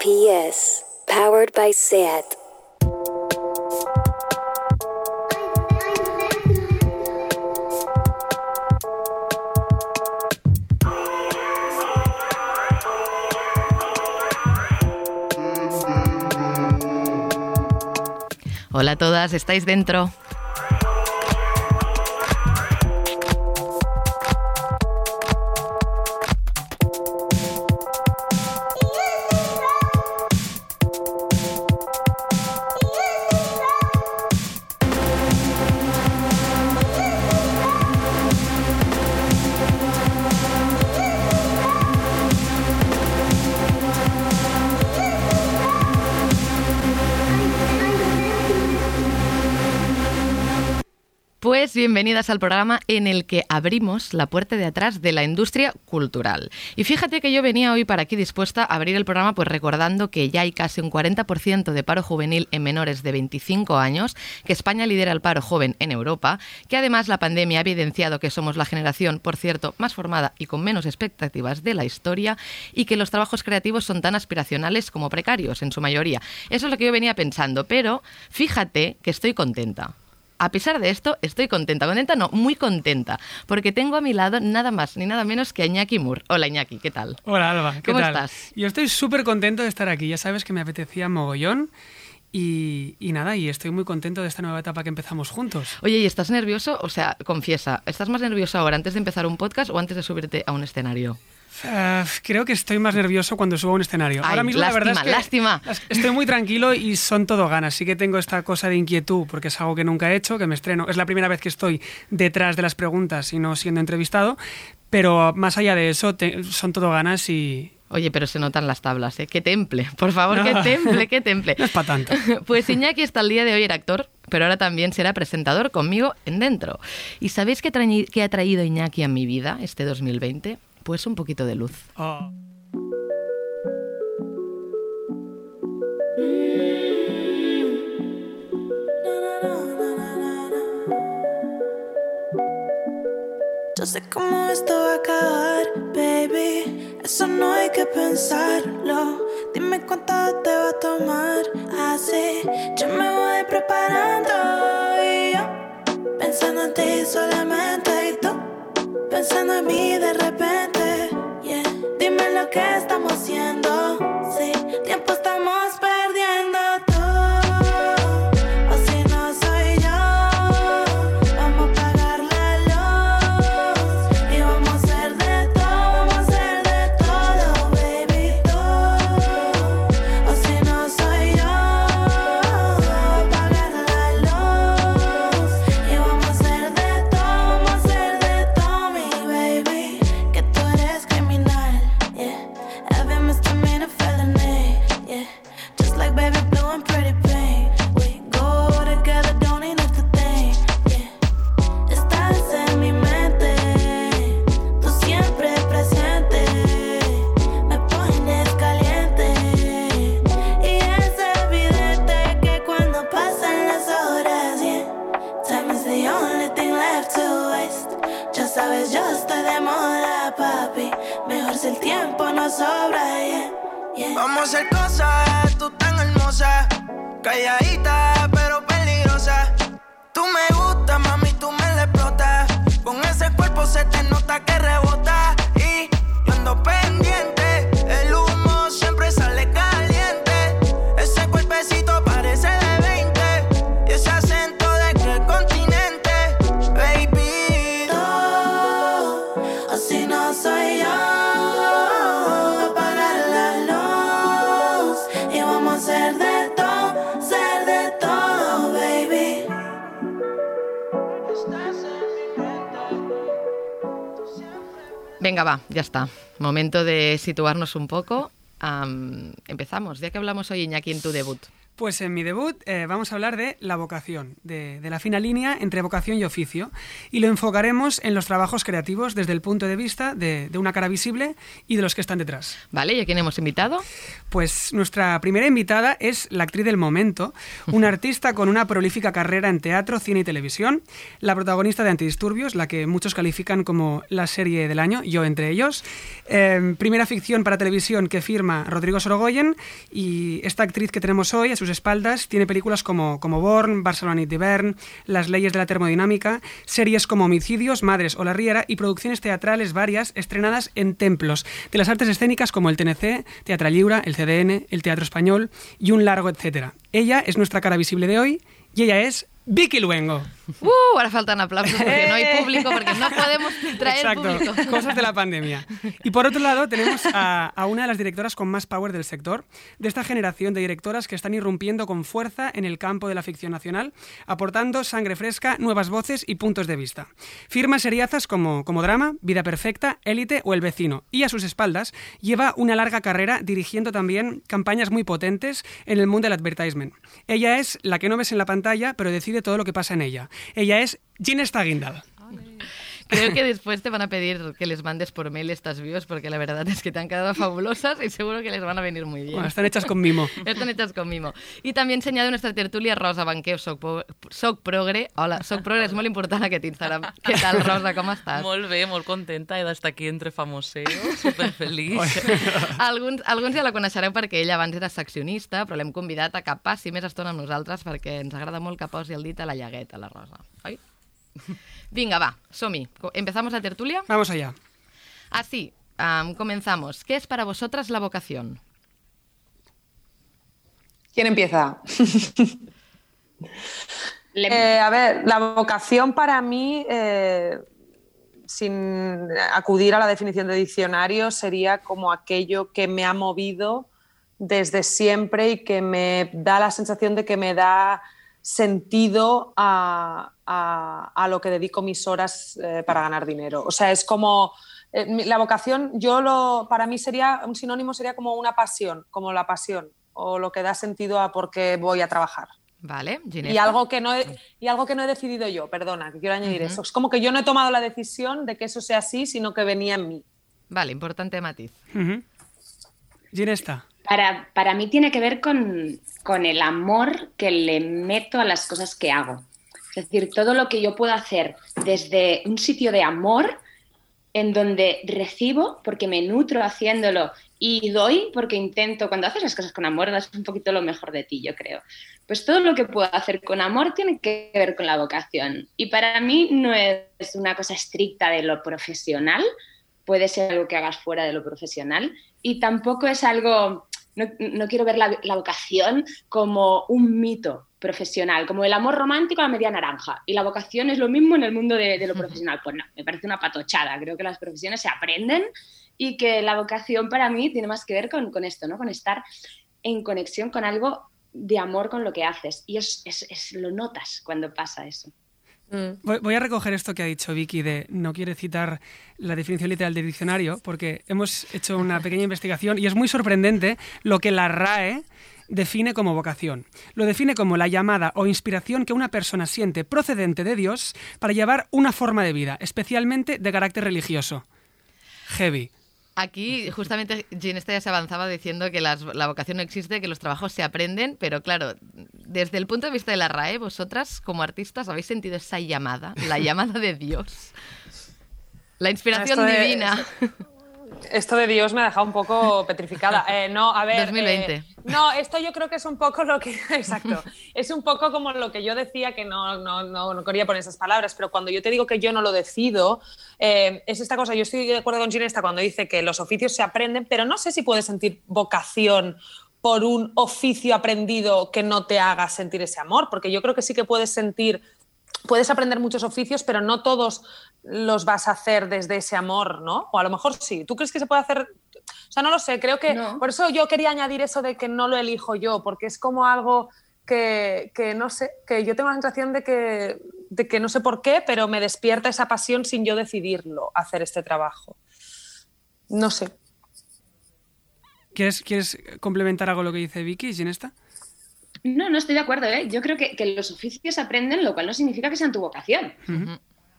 PS, powered by SAT. Hola a todas, ¿estáis dentro? Bienvenidas al programa en el que abrimos la puerta de atrás de la industria cultural. Y fíjate que yo venía hoy para aquí dispuesta a abrir el programa pues recordando que ya hay casi un 40% de paro juvenil en menores de 25 años, que España lidera el paro joven en Europa, que además la pandemia ha evidenciado que somos la generación, por cierto, más formada y con menos expectativas de la historia y que los trabajos creativos son tan aspiracionales como precarios en su mayoría. Eso es lo que yo venía pensando, pero fíjate que estoy contenta a pesar de esto, estoy contenta. Contenta no, muy contenta. Porque tengo a mi lado nada más ni nada menos que a Iñaki Moore. Hola Iñaki, ¿qué tal? Hola Alba, ¿qué ¿Cómo tal? estás? Yo estoy súper contento de estar aquí. Ya sabes que me apetecía mogollón. Y, y nada, y estoy muy contento de esta nueva etapa que empezamos juntos. Oye, ¿y estás nervioso? O sea, confiesa, ¿estás más nervioso ahora antes de empezar un podcast o antes de subirte a un escenario? Eh, creo que estoy más nervioso cuando subo a un escenario. Ay, Ahora mismo la verdad es que lástima, estoy muy tranquilo y son todo ganas. Sí que tengo esta cosa de inquietud porque es algo que nunca he hecho, que me estreno. Es la primera vez que estoy detrás de las preguntas y no siendo entrevistado. Pero más allá de eso, te- son todo ganas y, Oye, pero se notan las tablas, ¿eh? ¡Qué temple! Por favor, qué temple, qué temple. No es pa' tanto. Pues Iñaki hasta el día de hoy era actor, pero ahora también será presentador conmigo en Dentro. ¿Y sabéis qué, qué ha traído Iñaki a mi vida este 2020? Pues un poquito de luz. Oh. Yo sé cómo esto va a acabar, baby. Eso no hay que pensarlo. Dime cuánto te va a tomar. Así yo me voy preparando. Y yo pensando en ti solamente. Y tú pensando en mí de repente. Yeah. Dime lo que estamos haciendo. Yeah. Ya está. Momento de situarnos un poco. Am, empezamos. Ya que hablamos hoy, Iñaki, en tu debut. Pues en mi debut eh, vamos a hablar de la vocación, de, de la fina línea entre vocación y oficio, y lo enfocaremos en los trabajos creativos desde el punto de vista de, de una cara visible y de los que están detrás. Vale, ¿y a quién hemos invitado? Pues nuestra primera invitada es la actriz del momento, una artista con una prolífica carrera en teatro, cine y televisión, la protagonista de Antidisturbios, la que muchos califican como la serie del año, yo entre ellos, Eh, primera ficción para televisión que firma Rodrigo Sorogoyen y esta actriz que tenemos hoy a sus espaldas tiene películas como, como Born, Barcelona de Bern, Las leyes de la termodinámica, series como Homicidios, Madres o La Riera y producciones teatrales varias estrenadas en templos de las artes escénicas como el TNC, Teatro Lliure, el CDN, el Teatro Español y un largo etcétera. Ella es nuestra cara visible de hoy y ella es Vicky Luengo. Uh, ahora faltan aplausos porque no hay público, porque no podemos traer Exacto, público. cosas de la pandemia. Y por otro lado tenemos a, a una de las directoras con más power del sector, de esta generación de directoras que están irrumpiendo con fuerza en el campo de la ficción nacional, aportando sangre fresca, nuevas voces y puntos de vista. Firma seriazas como, como Drama, Vida Perfecta, Élite o El Vecino, y a sus espaldas lleva una larga carrera dirigiendo también campañas muy potentes en el mundo del advertisement. Ella es la que no ves en la pantalla, pero decide todo lo que pasa en ella. Ella es Guindal. Creo que después te van a pedir que les mandes por mail estas views porque la verdad es que te han quedado fabulosas y seguro que les van a venir muy bien. Bueno, están hechas con mimo. Están hechas con mimo. I també he ensenyat nuestra tertúlia Rosa Banqueu, soc, soc progre. Hola, soc progre, és molt important aquest Instagram. Què tal, Rosa, com estàs? Molt bé, molt contenta he d'estar aquí entre famoseos, superfeliç. Alguns, alguns ja la coneixereu perquè ella abans era seccionista, però l'hem convidat a que passi més estona amb nosaltres perquè ens agrada molt que posi el dit a la llagueta, la Rosa. Oi? Vinga, va, som-hi. Co- ¿Empezamos la tertulia? Vamos allá. Así, am, comenzamos. ¿Qué es para vosotras la vocación? ¿Quién empieza? Eh, a ver, la vocación para mí, eh, sin acudir a la definición de diccionario, sería como aquello que me ha movido desde siempre y que me da la sensación de que me da sentido a, a- a lo que dedico mis horas eh, para ganar dinero. O sea, es como eh, la vocación, yo lo, para mí sería un sinónimo sería como una pasión, como la pasión o lo que da sentido a por qué voy a trabajar. Vale. Y algo, que no he, y algo que no he decidido yo, perdona, que quiero añadir eso. Es como que yo no he tomado la decisión de que eso sea así, sino que venía en mí. Vale, importante matiz. Ujú. Ginesta. Para, para mí tiene que ver con, con el amor que le meto a las cosas que hago. Es decir, todo lo que yo puedo hacer desde un sitio de amor en donde recibo porque me nutro haciéndolo y doy porque intento, cuando haces las cosas con amor, das un poquito lo mejor de ti, yo creo. Pues todo lo que puedo hacer con amor tiene que ver con la vocación. Y para mí no es una cosa estricta de lo profesional, puede ser algo que hagas fuera de lo profesional y tampoco es algo, no, no quiero ver la, la vocación como un mito profesional, como el amor romántico a la media naranja y la vocación es lo mismo en el mundo de, de lo profesional. Pues no, me parece una patochada, creo que las profesiones se aprenden y que la vocación para mí tiene más que ver con, con esto, ¿no? con estar en conexión con algo de amor con lo que haces y es, es- es- lo notas cuando pasa eso. Voy, voy a recoger esto que ha dicho Vicky de no quiere citar la definición literal del diccionario porque hemos hecho una pequeña investigación y es muy sorprendente lo que la RAE define como vocación. Lo define como la llamada o inspiración que una persona siente procedente de Dios para llevar una forma de vida, especialmente de carácter religioso. Heavy. Aquí justamente Ginesta ya se avanzaba diciendo que las- la vocación no existe, que los trabajos se aprenden, pero claro, desde el punto de vista de la RAE, vosotras como artistas habéis sentido esa llamada, la llamada de Dios. La inspiración Esto de- divina. Esto de Dios me ha dejado un poco petrificada. Eh, no, a ver. 2020. eh, no, esto yo creo que es un poco lo que. Exacto. Es un poco como lo que yo decía, que no, no, no, no quería poner esas palabras, pero cuando yo te digo que yo no lo decido, eh, es esta cosa. Yo estoy de acuerdo con Ginesta cuando dice que los oficios se aprenden, pero no sé si puedes sentir vocación por un oficio aprendido que no te haga sentir ese amor, porque yo creo que sí que puedes sentir puedes aprender muchos oficios, pero no todos los vas a hacer desde ese amor, ¿no? O a lo mejor sí. ¿Tú crees que se puede hacer? O sea, no lo sé, creo que No. por eso yo quería añadir eso de que no lo elijo yo, porque es como algo que, que no sé, que yo tengo la sensación de que, de que no sé por qué, pero me despierta esa pasión sin yo decidirlo, hacer este trabajo. No sé. ¿Quieres, ¿Quieres complementar algo lo que dice Vicky, Ginesta? No, no estoy de acuerdo, ¿eh? Yo creo que, que los oficios aprenden, lo cual no significa que sean tu vocación.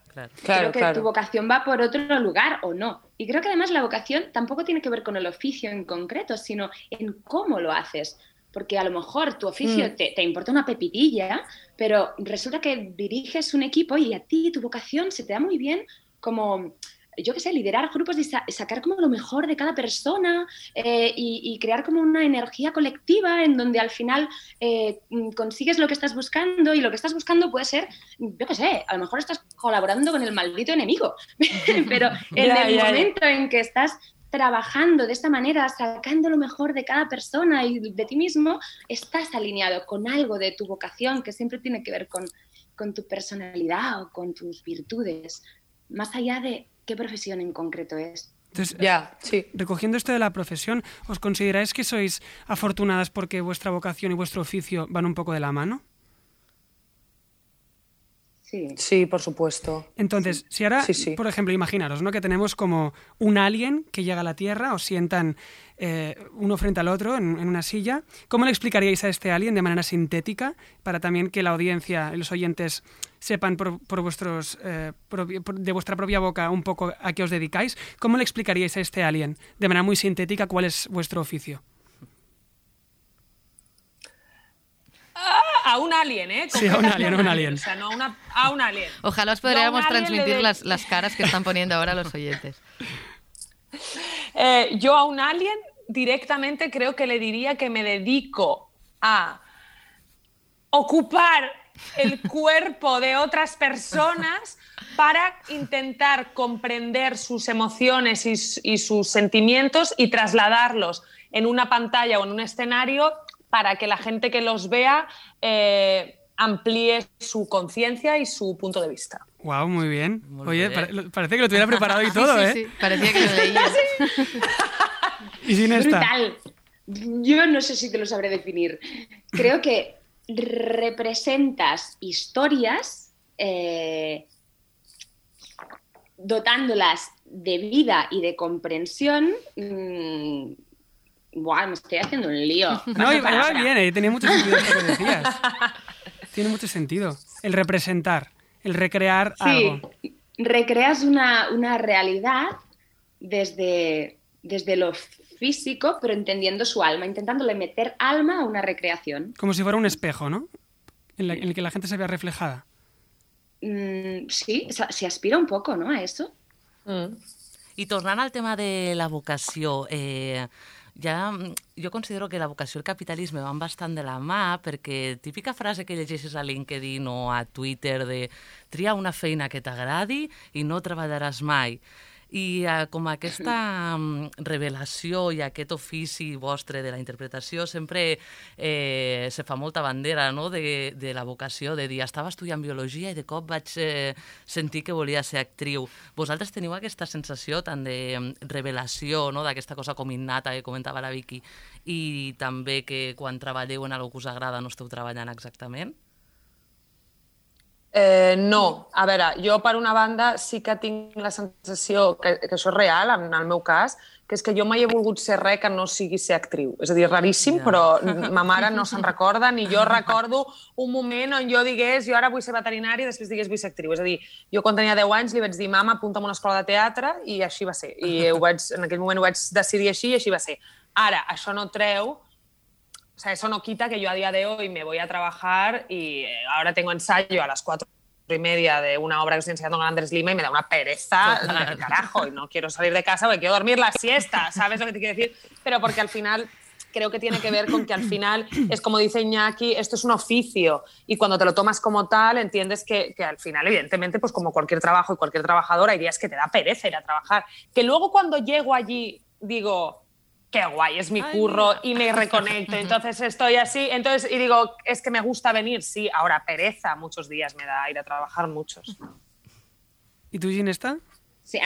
Claro. Claro, creo que claro. tu vocación va por otro lugar o no. Y creo que además la vocación tampoco tiene que ver con el oficio en concreto, sino en cómo lo haces. Porque a lo mejor tu oficio Mm. te, te importa una pepitilla, pero resulta que diriges un equipo y a ti tu vocación se te da muy bien como, yo qué sé, liderar grupos y sa- sacar como lo mejor de cada persona eh, y, y crear como una energía colectiva en donde al final eh, mm, consigues lo que estás buscando y lo que estás buscando puede ser, yo qué sé, a lo mejor estás colaborando con el maldito enemigo, pero en el ya. momento en que estás trabajando de esta manera, sacando lo mejor de cada persona y de ti mismo, estás alineado con algo de tu vocación que siempre tiene que ver con, con tu personalidad o con tus virtudes, más allá de qué profesión en concreto es. Entonces, Ya, sí. recogiendo esto de la profesión, ¿os consideráis que sois afortunadas porque vuestra vocación y vuestro oficio van un poco de la mano? Sí. Sí, por supuesto. Entonces, si ahora, Sí, sí. por ejemplo, imaginaros, ¿no? Que tenemos como un alien que llega a la Tierra, os sientan eh, uno frente al otro en, en una silla. ¿Cómo le explicaríais a este alien de manera sintética para también que la audiencia y los oyentes sepan por, por vuestros, eh, por- de vuestra propia boca un poco a qué os dedicáis? ¿Cómo le explicaríais a este alien de manera muy sintética cuál es vuestro oficio? A un alien, ¿eh? Sí, a un alien, a un alien. O sea, no a, una- a un alien. Ojalá os podríamos transmitir de- las, las caras que están poniendo ahora los oyentes. Eh, yo a un alien directamente creo que le diría que me dedico a ocupar el cuerpo de otras personas para intentar comprender sus emociones y, sus sentimientos y trasladarlos en una pantalla o en un escenario para que la gente que los vea eh, amplíe su conciencia y su punto de vista. Wow, muy bien. Muy Oye, bien. pare- lo- parece que lo tuviera preparado y todo, sí, ¿eh? sí, parecía que lo leías. Y sin esta. Brutal. Yo no sé si te lo sabré definir. Creo que representas historias eh, dotándolas de vida y de comprensión. mm, buah, me estoy haciendo un lío. No, bien, eh, tenía mucho sentido esto que decías. Tiene mucho sentido. El representar, el recrear algo. Recreas una, una realidad desde, desde lo físico, pero entendiendo su alma, intentándole meter alma a una recreación. Como si fuera un espejo, ¿no? En, la- en el que la gente se vea reflejada. Mm, sí, se, se aspira un poco, ¿no? A eso. Mm. I tornant al tema de la vocació, eh, ja, mm, jo considero que la vocació i el capitalisme van bastant de la mà perquè típica frase que llegeixes a LinkedIn o a Twitter de tria una feina que t'agradi i no treballaràs mai. I eh, com aquesta mm, revelació i aquest ofici vostre de la interpretació sempre eh, se fa molta bandera no? de, de la vocació, de dir estava estudiant biologia i de cop vaig eh, sentir que volia ser actriu. Vosaltres teniu aquesta sensació tant de mm, revelació, no? d'aquesta cosa com innata que comentava la Vicky, i també que quan treballeu en algo que us agrada no esteu treballant exactament? Eh, no, a veure, jo per una banda sí que tinc la sensació que, que això és real en el meu cas, que és que jo mai he volgut ser res que no sigui ser actriu. És a dir, raríssim, Ja. però ma mare no se'n recorda, ni jo recordo un moment on jo digués jo ara vull ser veterinària i després digués vull ser actriu. És a dir, jo quan tenia 10 anys li vaig dir mama, apunta'm a una escola de teatre i així va ser. I ho vaig, en aquell moment ho vaig decidir així i així va ser. Ara, això no treu O sea, eso no quita que yo a día de hoy me voy a trabajar y eh, ahora tengo ensayo a las cuatro y media de una obra que estoy enseñando con Andrés Lima y me da una pereza carajo y no quiero salir de casa porque quiero dormir la siesta, ¿sabes lo que te quiero decir? Pero porque al final creo que tiene que ver con que al final es como dice Iñaki, esto es un oficio y cuando te lo tomas como tal entiendes que, que al final evidentemente pues como cualquier trabajo y cualquier trabajador hay días que te da pereza ir a trabajar, que luego cuando llego allí digo, qué guay, es mi Ay, curro mira. y me reconecto. Entonces estoy así, entonces y digo, es que me gusta venir, sí, ahora pereza muchos días me da ir a trabajar muchos. ¿Y tú, Ginesta? Sí,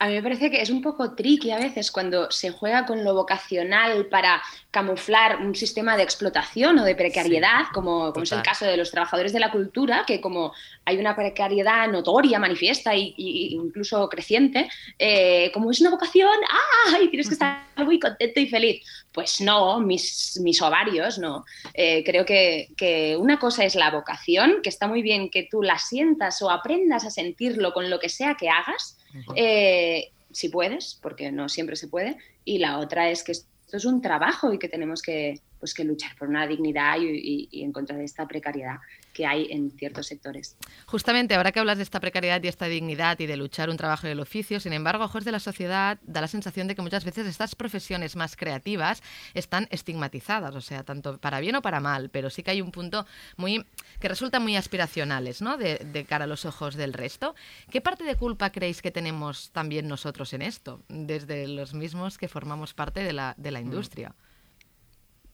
a mí me parece que es un poco tricky a veces cuando se juega con lo vocacional para camuflar un sistema de explotación o de precariedad, como, como es el caso de los trabajadores de la cultura, que como hay una precariedad notoria, manifiesta e incluso creciente, eh, como es una vocación, ¡ah! Y tienes que estar muy contento y feliz. Pues no, mis, mis ovarios, no. Eh, creo que, que una cosa es la vocación, que está muy bien que tú la sientas o aprendas a sentirlo con lo que sea que hagas, eh, si puedes, porque no siempre se puede, y la otra es que esto es un trabajo y que tenemos que, pues, que luchar por una dignidad y, y- y en contra de esta precariedad que hay en ciertos sectores. Justamente ahora que hablas de esta precariedad y esta dignidad y de luchar un trabajo del oficio, sin embargo, a ojos de la sociedad da la sensación de que muchas veces estas profesiones más creativas están estigmatizadas, o sea, tanto para bien o para mal, pero sí que hay un punto muy que resultan muy aspiracionales, ¿no? De, de cara a los ojos del resto. ¿Qué parte de culpa creéis que tenemos también nosotros en esto, desde los mismos que formamos parte de la, de la industria?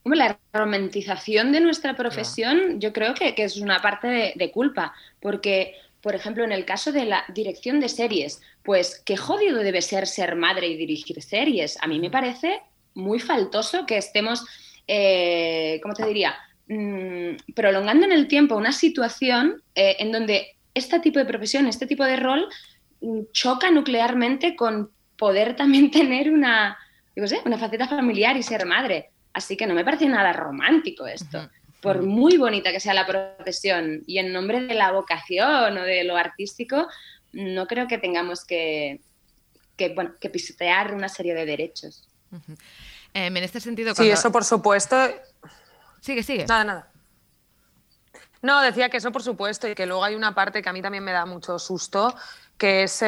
La romantización de nuestra profesión yo creo que, que es una parte de, de culpa, porque, por ejemplo, en el caso de la dirección de series, pues qué jodido debe ser ser madre y dirigir series. A mí me parece muy faltoso que estemos, eh, ¿cómo te diría?, Mm, prolongando en el tiempo una situación eh, en donde este tipo de profesión, este tipo de rol, mm, choca nuclearmente con poder también tener una, yo qué sé, una faceta familiar y ser madre. Así que no me parece nada romántico esto. Por muy bonita que sea la profesión y en nombre de la vocación o de lo artístico, no creo que tengamos que, que, bueno, que pisotear una serie de derechos. Em, en este sentido, Sí, eso por supuesto. Sigue, sigue. Nada, nada. No, decía que eso por supuesto y que luego hay una parte que a mí también me da mucho susto, que es,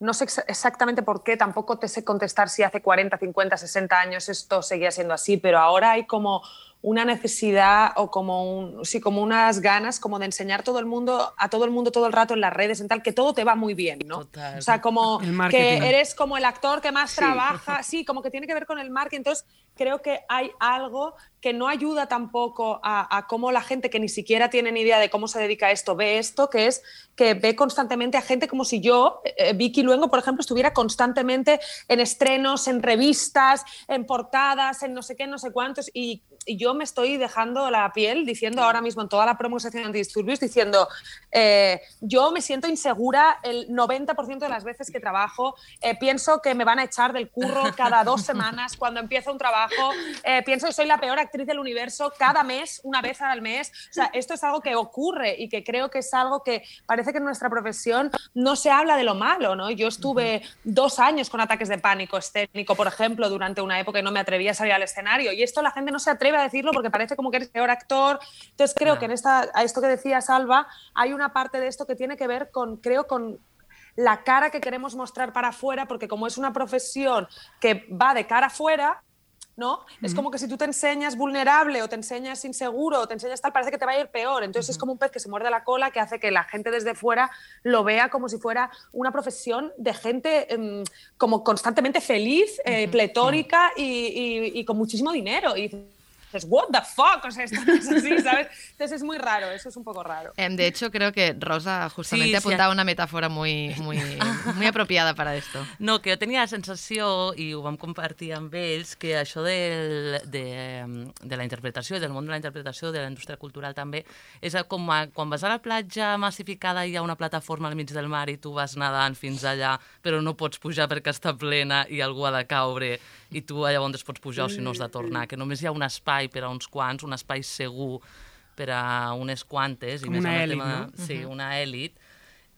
no sé ex- exactamente por qué, tampoco te sé contestar si hace 40, 50, 60 años esto seguía siendo así, pero ahora hay como una necesidad o como, un, sí, como unas ganas como de enseñar todo el mundo, a todo el mundo todo el rato en las redes, en tal, que todo te va muy bien, ¿no? Total. O sea, como que eres como el actor que más trabaja, sí, como que tiene que ver con el marketing. Entonces, creo que hay algo que no ayuda tampoco a, a cómo la gente que ni siquiera tiene ni idea de cómo se dedica a esto ve esto, que es que ve constantemente a gente como si yo, eh, Vicky Luengo, por ejemplo, estuviera constantemente en estrenos, en revistas, en portadas, en no sé qué, no sé cuántos, y yo me estoy dejando la piel diciendo ahora mismo en toda la promoción antidisturbios, diciendo, eh, yo me siento insegura el 90% de las veces que trabajo, eh, pienso que me van a echar del curro cada dos semanas cuando empiezo un trabajo, eh, pienso que soy la peor actriz del universo cada mes, una vez al mes, o sea, esto es algo que ocurre y que creo que es algo que parece que en nuestra profesión no se habla de lo malo, ¿no? Yo estuve dos años con ataques de pánico escénico, por ejemplo, durante una época y no me atrevía a salir al escenario. Y esto la gente no se atreve a decirlo porque parece como que eres peor actor, entonces creo que en esta, a esto que decía Salva, hay una parte de esto que tiene que ver con, creo, con la cara que queremos mostrar para afuera, porque como es una profesión que va de cara afuera, ¿no? Es como que si tú te enseñas vulnerable o te enseñas inseguro o te enseñas tal, parece que te va a ir peor. Entonces es como un pez que se muerde la cola que hace que la gente desde fuera lo vea como si fuera una profesión de gente em, como constantemente feliz, eh, pletórica y, y- y con muchísimo dinero. Y dices, what the fuck, o sea, esto no es así, ¿sabes? Entonces es muy raro, eso es un poco raro. Em, de hecho, creo que Rosa justamente Sí, ha sí. apuntado una metáfora muy, muy, muy apropiada para esto. No, que jo tenia la sensació, i ho vam compartir amb ells, que això del, de, de la interpretació del món de la interpretació, de la indústria cultural també, és com a, quan vas a la platja massificada i hi ha una plataforma al mig del mar i tu vas nedant fins allà, però no pots pujar perquè està plena i algú ha de caure i tu llavors pots pujar o si no has de tornar, que només hi ha un espai per a uns quants, un espai segur per a unes quantes. Com i més una elit, tema, no? Sí, una èlit.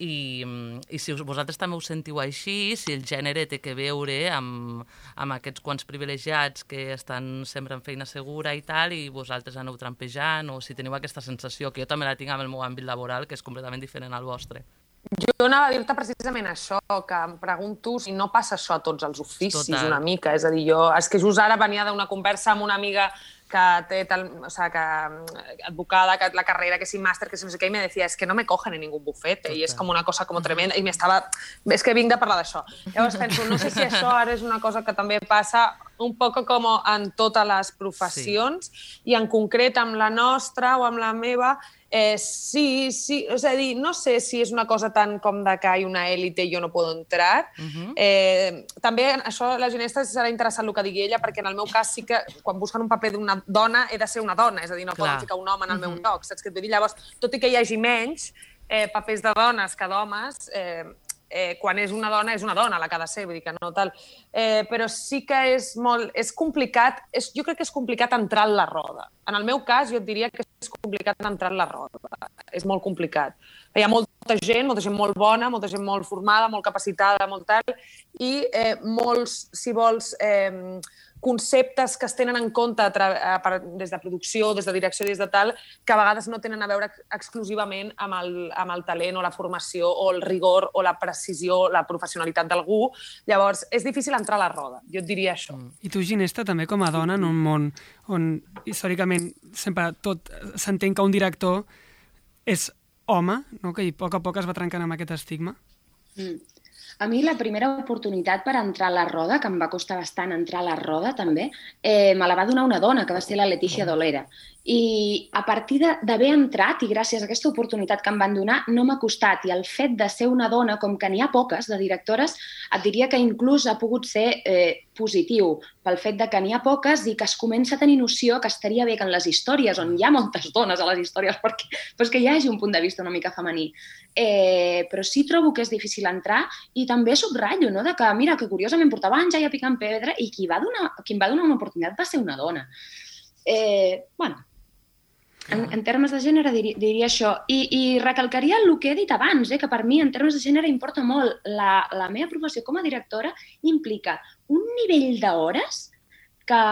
I, I si vosaltres també us sentiu així, si el gènere té que veure amb, amb aquests quants privilegiats que estan sempre en feina segura i tal, i vosaltres aneu trampejant, o si teniu aquesta sensació, que jo també la tinc amb el meu àmbit laboral, que és completament diferent al vostre. Jo anava a dir-te precisament això, que em pregunto si no passa això a tots els oficis Total. una mica. És a dir, jo, és que just ara venia d'una conversa amb una amiga que té tal, o sea, que, mm, advocada, que la carrera, que sin máster, que si no sé què, i me decía, es que no me cogen en ningún bufete, i és com una cosa com tremenda, i m'estava... És que vinc de parlar d'això. Llavors penso, no sé si això ara és una cosa que també passa un poc com en totes les professions, sí. i en concret amb la nostra o amb la meva, Eh, sí, sí, és a dir, no sé si és una cosa tan com de que hi una élite i jo no puedo entrar. Uh -huh. eh, també això, la Ginesta, serà interessant el que digui ella, perquè en el meu cas sí que quan busquen un paper d'una dona he de ser una dona, és a dir, no Clar. poden ficar un home en el Uh meu -huh. lloc, saps què et vull dir? Llavors, tot i que hi hagi menys eh, papers de dones que d'homes, eh, eh, quan és una dona, és una dona la que ha de ser, vull dir que no tal. Eh, però sí que és molt... És complicat, és, jo crec que és complicat entrar en la roda. En el meu cas, jo et diria que és complicat entrar en la roda. És molt complicat. Hi ha molta gent, molta gent molt bona, molta gent molt formada, molt capacitada, molt tal, i eh, molts, si vols, eh, conceptes que es tenen en compte a per, des de producció, des de direcció, des de tal, que a vegades no tenen a veure ex- exclusivament amb el, amb el talent o la formació o el rigor o la precisió, la professionalitat d'algú. Llavors, és difícil entrar a la roda, jo et diria això. Mm. I tu, Ginesta, també com a dona en un món on històricament sempre tot s'entén que un director és home, no? que a poc a poc es va trencant amb aquest estigma. Mm. A mi la primera oportunitat per entrar a la roda, que em va costar bastant entrar a la roda també, eh, me la va donar una dona, que va ser la Letícia Dolera. I a partir d'haver entrat, i gràcies a aquesta oportunitat que em van donar, no m'ha costat. I el fet de ser una dona, com que n'hi ha poques de directores, et diria que inclús ha pogut ser eh, positiu pel fet de que n'hi ha poques i que es comença a tenir noció que estaria bé que en les històries, on hi ha moltes dones a les històries, perquè, doncs que hi hagi un punt de vista una mica femení. Eh, però sí trobo que és difícil entrar i també subratllo, no?, de que, mira, que curiosament portava anys ja picant pedra i qui, va donar, qui em va donar una oportunitat va ser una dona. Eh, bueno, en, en termes de gènere diria, diria això. I, I recalcaria el que he dit abans, eh, que per mi en termes de gènere importa molt. La, la meva professió com a directora implica un nivell d'hores que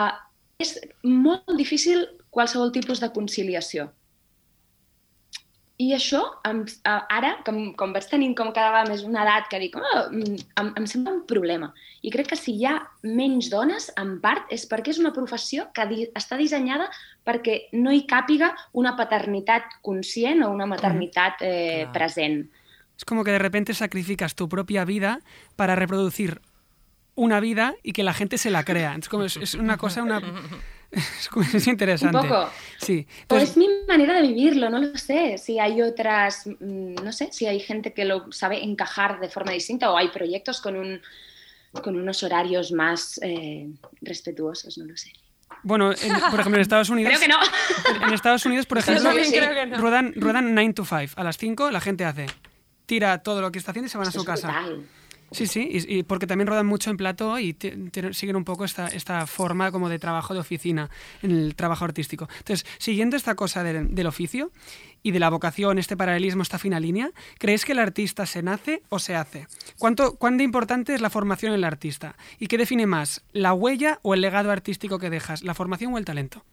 és molt difícil qualsevol tipus de conciliació. I això, em, ara, com, com vaig tenint com cada vegada més una edat que dic, oh, mm, em, em sembla un problema. I crec que si hi ha menys dones, en part, és perquè és una professió que di està dissenyada perquè no hi càpiga una paternitat conscient o una maternitat eh, present. Es como que de repente sacrificas tu propia vida para reproducir una vida y que la gente se la crea. Es como es, es una cosa, una es, interesante. Un poco. Sí. O Entonces, es mi manera de vivirlo, no lo sé. Si hay otras, mm, no sé, si hay gente que lo sabe encajar de forma distinta o hay proyectos con, un, con unos horarios más eh, respetuosos, no lo sé. bueno, en- por ejemplo, en Estados Unidos. Creo que no. En Estados Unidos, por ejemplo, sí. no. ruedan, ruedan 9 to 5. A las 5 la gente hace. Tira todo lo que está haciendo y se van a su casa. brutal. Sí, sí, y, porque también rodan mucho en plató y siguen un poco esta, esta forma como de trabajo de oficina en el trabajo artístico. Entonces, siguiendo esta cosa del, del oficio y de la vocación, este paralelismo, esta fina línea, ¿creéis que el artista se nace o se hace? ¿Cuánto, ¿Cuán de importante es la formación en el artista? ¿Y qué define más, la huella o el legado artístico que dejas, la formación o el talento?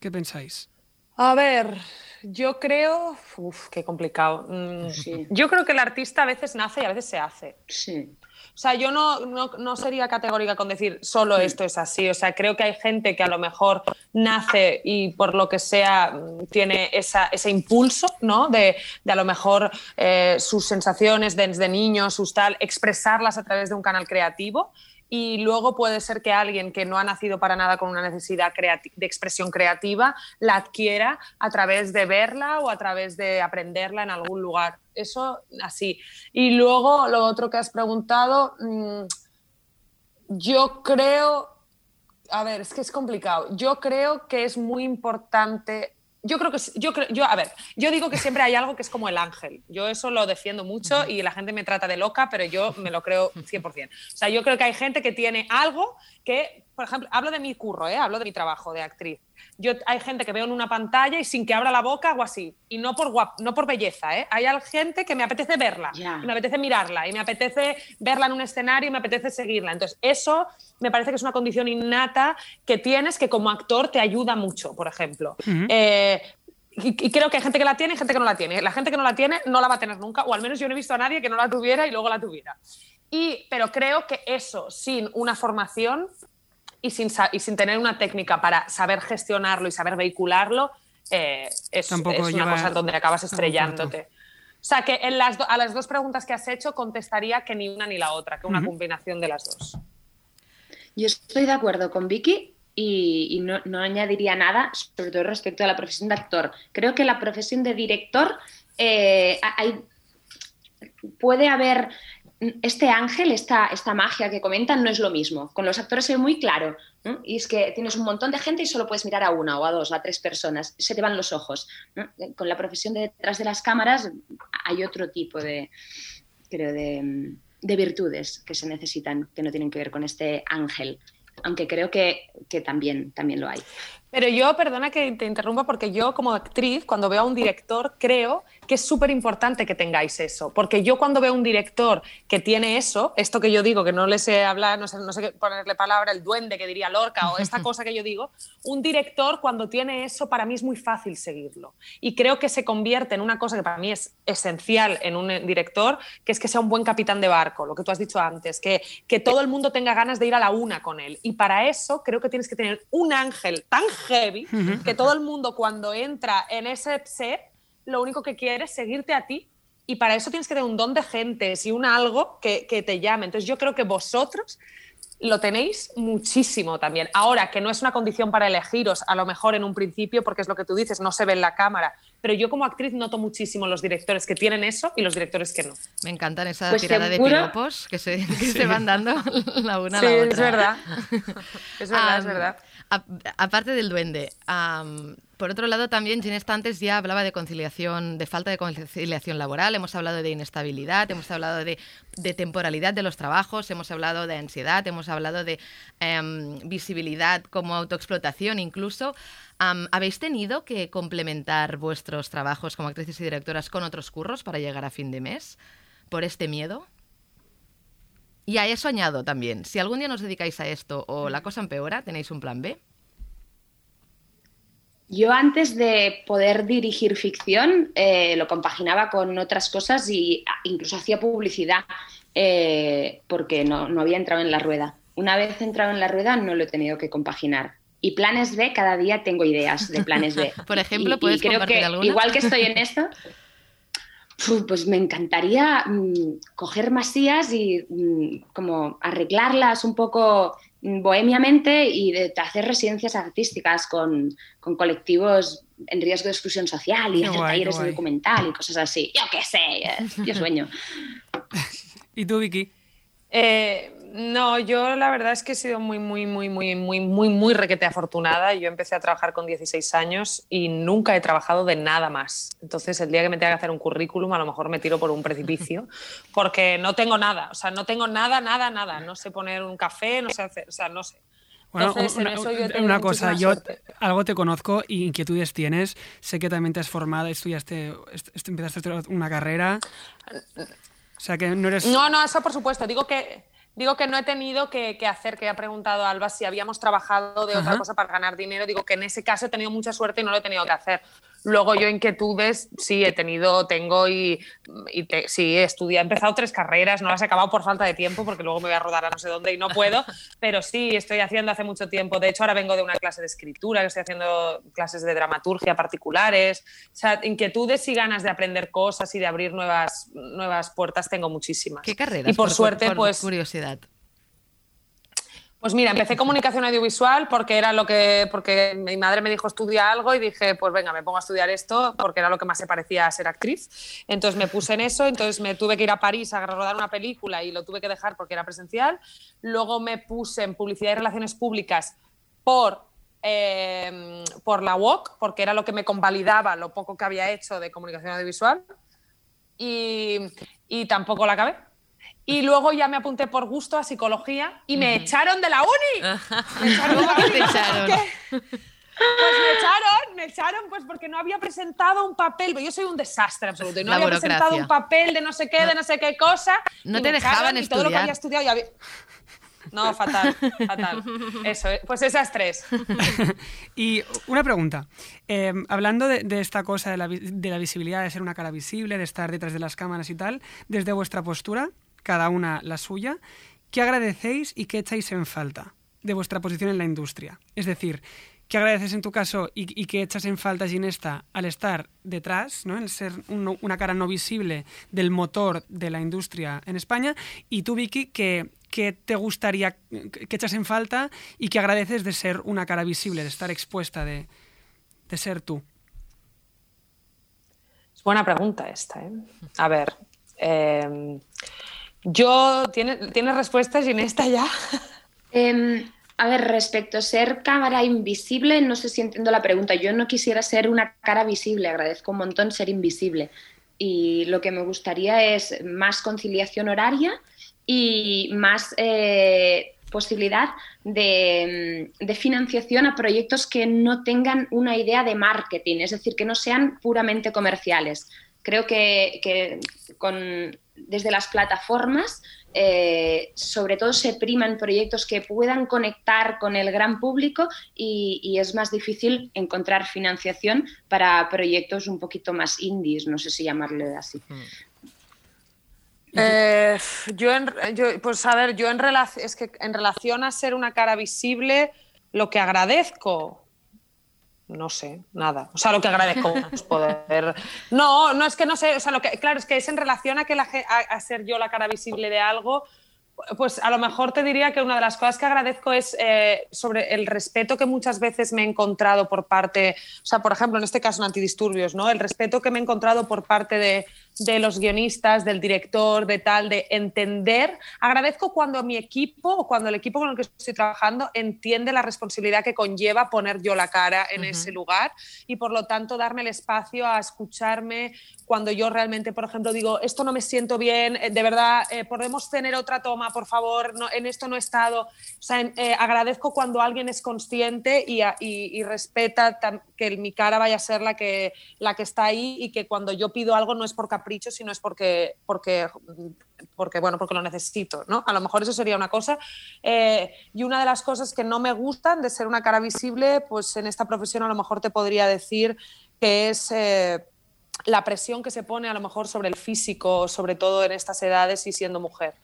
¿Qué pensáis? A ver, yo creo... Uf, qué complicado. Mm, Sí. Yo creo que el artista a veces nace y a veces se hace. Sí. O sea, yo no, no, no sería categórica con decir solo esto es así. O sea, creo que hay gente que a lo mejor nace y por lo que sea mm, tiene esa, ese impulso, ¿no? De, de a lo mejor eh, sus sensaciones desde niño, sus tal, expresarlas a través de un canal creativo. Y luego puede ser que alguien que no ha nacido para nada con una necesidad de expresión creativa la adquiera a través de verla o a través de aprenderla en algún lugar. Eso así. Y luego lo otro que has preguntado, mm, yo creo, a ver, es que es complicado. Yo creo que es muy importante. Yo creo que yo creo, yo a ver, yo digo que siempre hay algo que es como el ángel. Yo eso lo defiendo mucho y la gente me trata de loca, pero yo me lo creo 100%. O sea, yo creo que hay gente que tiene algo que, por ejemplo, hablo de mi curro, ¿eh? hablo de mi trabajo de actriz. Yo hay gente que veo en una pantalla y sin que abra la boca hago así y no por guap, no por belleza, ¿eh? Hay gente que me apetece verla Ya. y me apetece mirarla y me apetece verla en un escenario y me apetece seguirla. Entonces, eso me parece que es una condición innata que tienes que como actor te ayuda mucho, por ejemplo. Eh, y, y creo que hay gente que la tiene y gente que no la tiene. La gente que no la tiene no la va a tener nunca, o al menos yo no he visto a nadie que no la tuviera y luego la tuviera. Y, pero creo que eso, sin una formación y sin, y sin tener una técnica para saber gestionarlo y saber vehicularlo, eh, es, Tampoco es una cosa donde acabas estrellándote. O sea, que en las do- a las dos preguntas que has hecho contestaría que ni una ni la otra, que una combinación de las dos. Yo estoy de acuerdo con Vicky y, y no, no añadiría nada, sobre todo respecto a la profesión de actor. Creo que la profesión de director eh, hay, puede haber este ángel, esta, esta magia que comentan, no es lo mismo. Con los actores es muy claro. Y es que tienes un montón de gente y solo puedes mirar a una o a dos o a tres personas. Se te van los ojos. Con la profesión de detrás de las cámaras hay otro tipo de, creo, de, de virtudes que se necesitan que no tienen que ver con este ángel. Aunque creo que, que también, también lo hay. Pero yo, perdona que te interrumpa, porque yo como actriz, cuando veo a un director, creo que es súper importante que tengáis eso. Porque yo cuando veo a un director que tiene eso, esto que yo digo, que no le sé hablar, no sé, no sé ponerle palabra, el duende que diría Lorca, o esta cosa que yo digo, un director cuando tiene eso, para mí es muy fácil seguirlo. Y creo que se convierte en una cosa que para mí es esencial en un director, que es que sea un buen capitán de barco, lo que tú has dicho antes, que, que todo el mundo tenga ganas de ir a la una con él. Y para eso creo que tienes que tener un ángel tan heavy que todo el mundo cuando entra en ese set lo único que quiere es seguirte a ti y para eso tienes que tener un don de gentes y un algo que, que te llame. Entonces yo creo que vosotros lo tenéis muchísimo también. Ahora, que no es una condición para elegiros, a lo mejor en un principio, porque es lo que tú dices, no se ve en la cámara, pero yo como actriz noto muchísimo los directores que tienen eso y los directores que no. Me encantan esa Pues tirada de piropos que se, que se van dando la una a la otra. es verdad. Es verdad, es verdad. Aparte del duende, por otro lado también Ginesta antes ya hablaba de conciliación, de falta de conciliación laboral, hemos hablado de inestabilidad, hemos hablado de, temporalidad de los trabajos, hemos hablado de ansiedad, hemos hablado de em, visibilidad como autoexplotación incluso. ¿Habéis tenido que complementar vuestros trabajos como actrices y directoras con otros curros para llegar a fin de mes por este miedo? Y a eso añado también, si algún día nos dedicáis a esto o la cosa empeora, ¿tenéis un plan B? Yo antes de poder dirigir ficción eh, lo compaginaba con otras cosas y incluso hacía publicidad eh, porque no, no había entrado en la rueda. Una vez entrado en la rueda no lo he tenido que compaginar. Y planes B, cada día tengo ideas de planes B. Por ejemplo, Y- y ¿puedes creo compartir que alguna? igual que estoy en esto, pues me encantaría mm, coger masías y mm, como arreglarlas un poco mm, bohemiamente y de, hacer residencias artísticas con, con colectivos en riesgo de exclusión social y Qué hacer guay, talleres de documental y cosas así. Yo qué sé, yo sueño. ¿Y tú, Vicky? Eh, no, yo la verdad es que he sido muy, muy, muy, muy, muy, muy, muy requete afortunada. Yo empecé a trabajar con 16 años y nunca he trabajado de nada más. Entonces, el día que me tenga que hacer un currículum, a lo mejor me tiro por un precipicio, porque no tengo nada. O sea, no tengo nada, nada, nada. No sé poner un café, no sé hacer, o sea, no sé. Bueno, Entonces, en una, eso yo una cosa, yo suerte. algo te conozco y inquietudes tienes. Sé que también te has formado, estudiaste, est- est- empezaste una carrera. O sea que no eres. No, no, eso por supuesto. Digo que, digo que no he tenido que, que hacer, que ha preguntado Alba si habíamos trabajado de otra cosa para ganar dinero. Digo que en ese caso he tenido mucha suerte y no lo he tenido que hacer. Luego yo inquietudes sí he tenido, tengo y, y te- sí he estudiado, he empezado tres carreras, no las he acabado por falta de tiempo porque luego me voy a rodar a no sé dónde y no puedo, pero sí estoy haciendo hace mucho tiempo. De hecho ahora vengo de una clase de escritura, que estoy haciendo clases de dramaturgia particulares. O sea, inquietudes y ganas de aprender cosas y de abrir nuevas, nuevas puertas tengo muchísimas. ¿Qué carreras? Y por, suerte, por pues, curiosidad. Pues mira, empecé comunicación audiovisual porque era lo que, porque mi madre me dijo estudia algo y dije, pues venga, me pongo a estudiar esto porque era lo que más se parecía a ser actriz. Entonces me puse en eso, entonces me tuve que ir a París a rodar una película y lo tuve que dejar porque era presencial. Luego me puse en publicidad y relaciones públicas por eh, por la UOC, porque era lo que me convalidaba lo poco que había hecho de comunicación audiovisual y, y tampoco la acabé. Y luego ya me apunté por gusto a psicología y me echaron de la uni. Me echaron de la ¿Cómo que uni. Pues me echaron, me echaron pues porque no había presentado un papel. Yo soy un desastre absoluto. Y no La había burocracia. presentado un papel de no sé qué, de no sé qué cosa. No te dejaban y todo lo que estudiar. había estudiado ya había... No, fatal, fatal. Eso, eh, pues esas tres. Y una pregunta. Eh, hablando de, de esta cosa de la, de la visibilidad, de ser una cara visible, de estar detrás de las cámaras y tal, desde vuestra postura, cada una la suya, ¿qué agradecéis y qué echáis en falta de vuestra posición en la industria? Es decir, ¿qué agradeces en tu caso y, qué echas en falta, Ginesta, al estar detrás, ¿no? el ser un- una cara no visible del motor de la industria en España? Y tú, Vicky, ¿qué, qué te gustaría, qué echas en falta y qué agradeces de ser una cara visible, de estar expuesta, de, de ser tú. Es buena pregunta esta. ¿eh? A ver, eh, yo, ¿tienes tiene respuestas, Ginesta, ya? Em, a ver, respecto a ser cámara invisible, no sé si entiendo la pregunta. Yo no quisiera ser una cara visible, agradezco un montón ser invisible. Y lo que me gustaría es más conciliación horaria y más eh, posibilidad mm, de financiación a proyectos que no tengan una idea de marketing, es decir, que no sean puramente comerciales. Creo que, que con, desde las plataformas eh, sobre todo se priman proyectos que puedan conectar con el gran público y, y, es más difícil encontrar financiación para proyectos un poquito más indies, no sé si llamarle así. Eh, yo, en, yo, pues a ver, yo en relación, es que en relación a ser una cara visible, lo que agradezco, no sé, nada. O sea, lo que agradezco es poder. No, no es que no sé. O sea, lo que, claro, es que es en relación a que la, a, a ser yo la cara visible de algo. Pues a lo mejor te diría que una de las cosas que agradezco es eh, sobre el respeto que muchas veces me he encontrado por parte, o sea, por ejemplo, en este caso en antidisturbios, ¿no? El respeto que me he encontrado por parte de, de los guionistas, del director, de tal, de entender. Agradezco cuando mi equipo o cuando el equipo con el que estoy trabajando entiende la responsabilidad que conlleva poner yo la cara en uh -huh. ese lugar y por lo tanto darme el espacio a escucharme cuando yo realmente, por ejemplo, digo, esto no me siento bien, de verdad, eh, podemos tener otra toma, por favor, no, en esto no he estado. O sea, eh, agradezco cuando alguien es consciente y, y, y respeta que mi cara vaya a ser la que, la que está ahí y que cuando yo pido algo no es por capricho, sino es porque, porque, porque, bueno, porque lo necesito, ¿no? A lo mejor eso sería una cosa. Eh, y una de las cosas que no me gustan de ser una cara visible, pues en esta profesión a lo mejor te podría decir que es... Eh, la presión que se pone a lo mejor sobre el físico, sobre todo en estas edades y siendo mujer.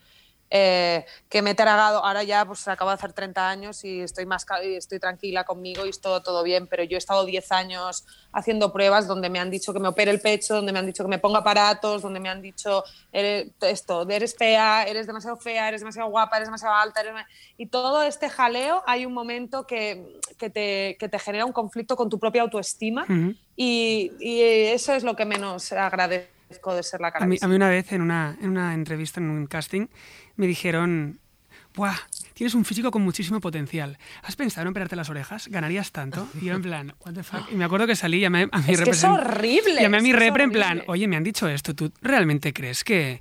Eh, que me he tragado, ahora ya pues acabo de hacer 30 años y estoy, más, y estoy tranquila conmigo y es todo, todo bien, pero yo he estado 10 años haciendo pruebas donde me han dicho que me opere el pecho, donde me han dicho que me ponga aparatos, donde me han dicho eres, esto, eres fea, eres demasiado fea, eres demasiado guapa, eres demasiado alta, eres... y todo este jaleo hay un momento que, que, te, que te genera un conflicto con tu propia autoestima uh -huh. y, y eso es lo que menos agradezco de ser la cara a mí, a mí, una vez en una, en una entrevista, en un casting, me dijeron, ¡buah! Tienes un físico con muchísimo potencial. ¿Has pensado en operarte las orejas? ¿Ganarías tanto? Y yo en plan, ¿what the fuck? Y me acuerdo que salí y llamé a mi es que es horrible. Llamé a mi repre en plan, oye, me han dicho esto, ¿tú realmente crees que,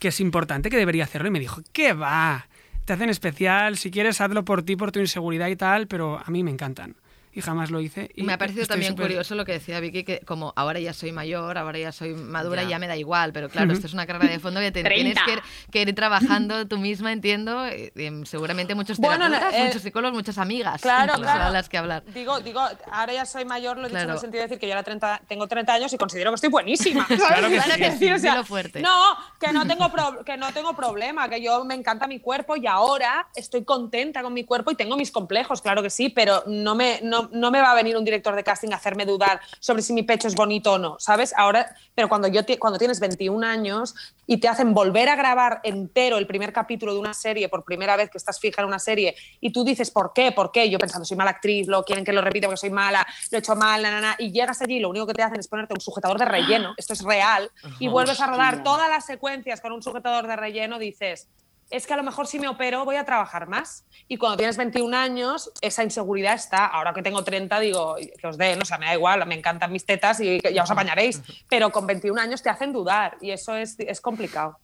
que es importante, que debería hacerlo? Y me dijo, ¿qué va? Te hacen especial, si quieres hazlo por ti, por tu inseguridad y tal, pero a mí me encantan y jamás lo hice. Y me ha parecido también super... curioso lo que decía Vicky, que como ahora ya soy mayor, ahora ya soy madura, ya, ya me da igual, pero claro, uh -huh. esto es una carrera de fondo que te tienes que, que, ir trabajando tú misma, entiendo, y, y seguramente muchos terapeutas, bueno, eh, muchos psicólogos, muchas amigas claro, claro. a las que hablar. Digo, digo, ahora ya soy mayor, lo he claro. dicho en el sentido de decir que yo ahora 30, tengo 30 años y considero que estoy buenísima. claro que, claro que sí, o sea, fuerte. No, que no, tengo pro, que no tengo problema, que yo me encanta mi cuerpo y ahora estoy contenta con mi cuerpo y tengo mis complejos, claro que sí, pero no me, no, no me va a venir un director de casting a hacerme dudar sobre si mi pecho es bonito o no, ¿sabes? Ahora, pero cuando, yo cuando tienes 21 años y te hacen volver a grabar entero el primer capítulo de una serie por primera vez que estás fija en una serie y tú dices, ¿por qué? ¿Por qué? Yo pensando, soy mala actriz, lo quieren que lo repita porque soy mala, lo he hecho mal, na, na, na, y llegas allí y lo único que te hacen es ponerte un sujetador de relleno, esto es real, y vuelves a rodar todas las secuencias con un sujetador de relleno, dices, es que a lo mejor si me opero voy a trabajar más. Y cuando tienes 21 años, esa inseguridad está. Ahora que tengo 30, digo, que os den, o sea, me da igual, me encantan mis tetas y ya os apañaréis. Pero con 21 años te hacen dudar y eso es, es complicado.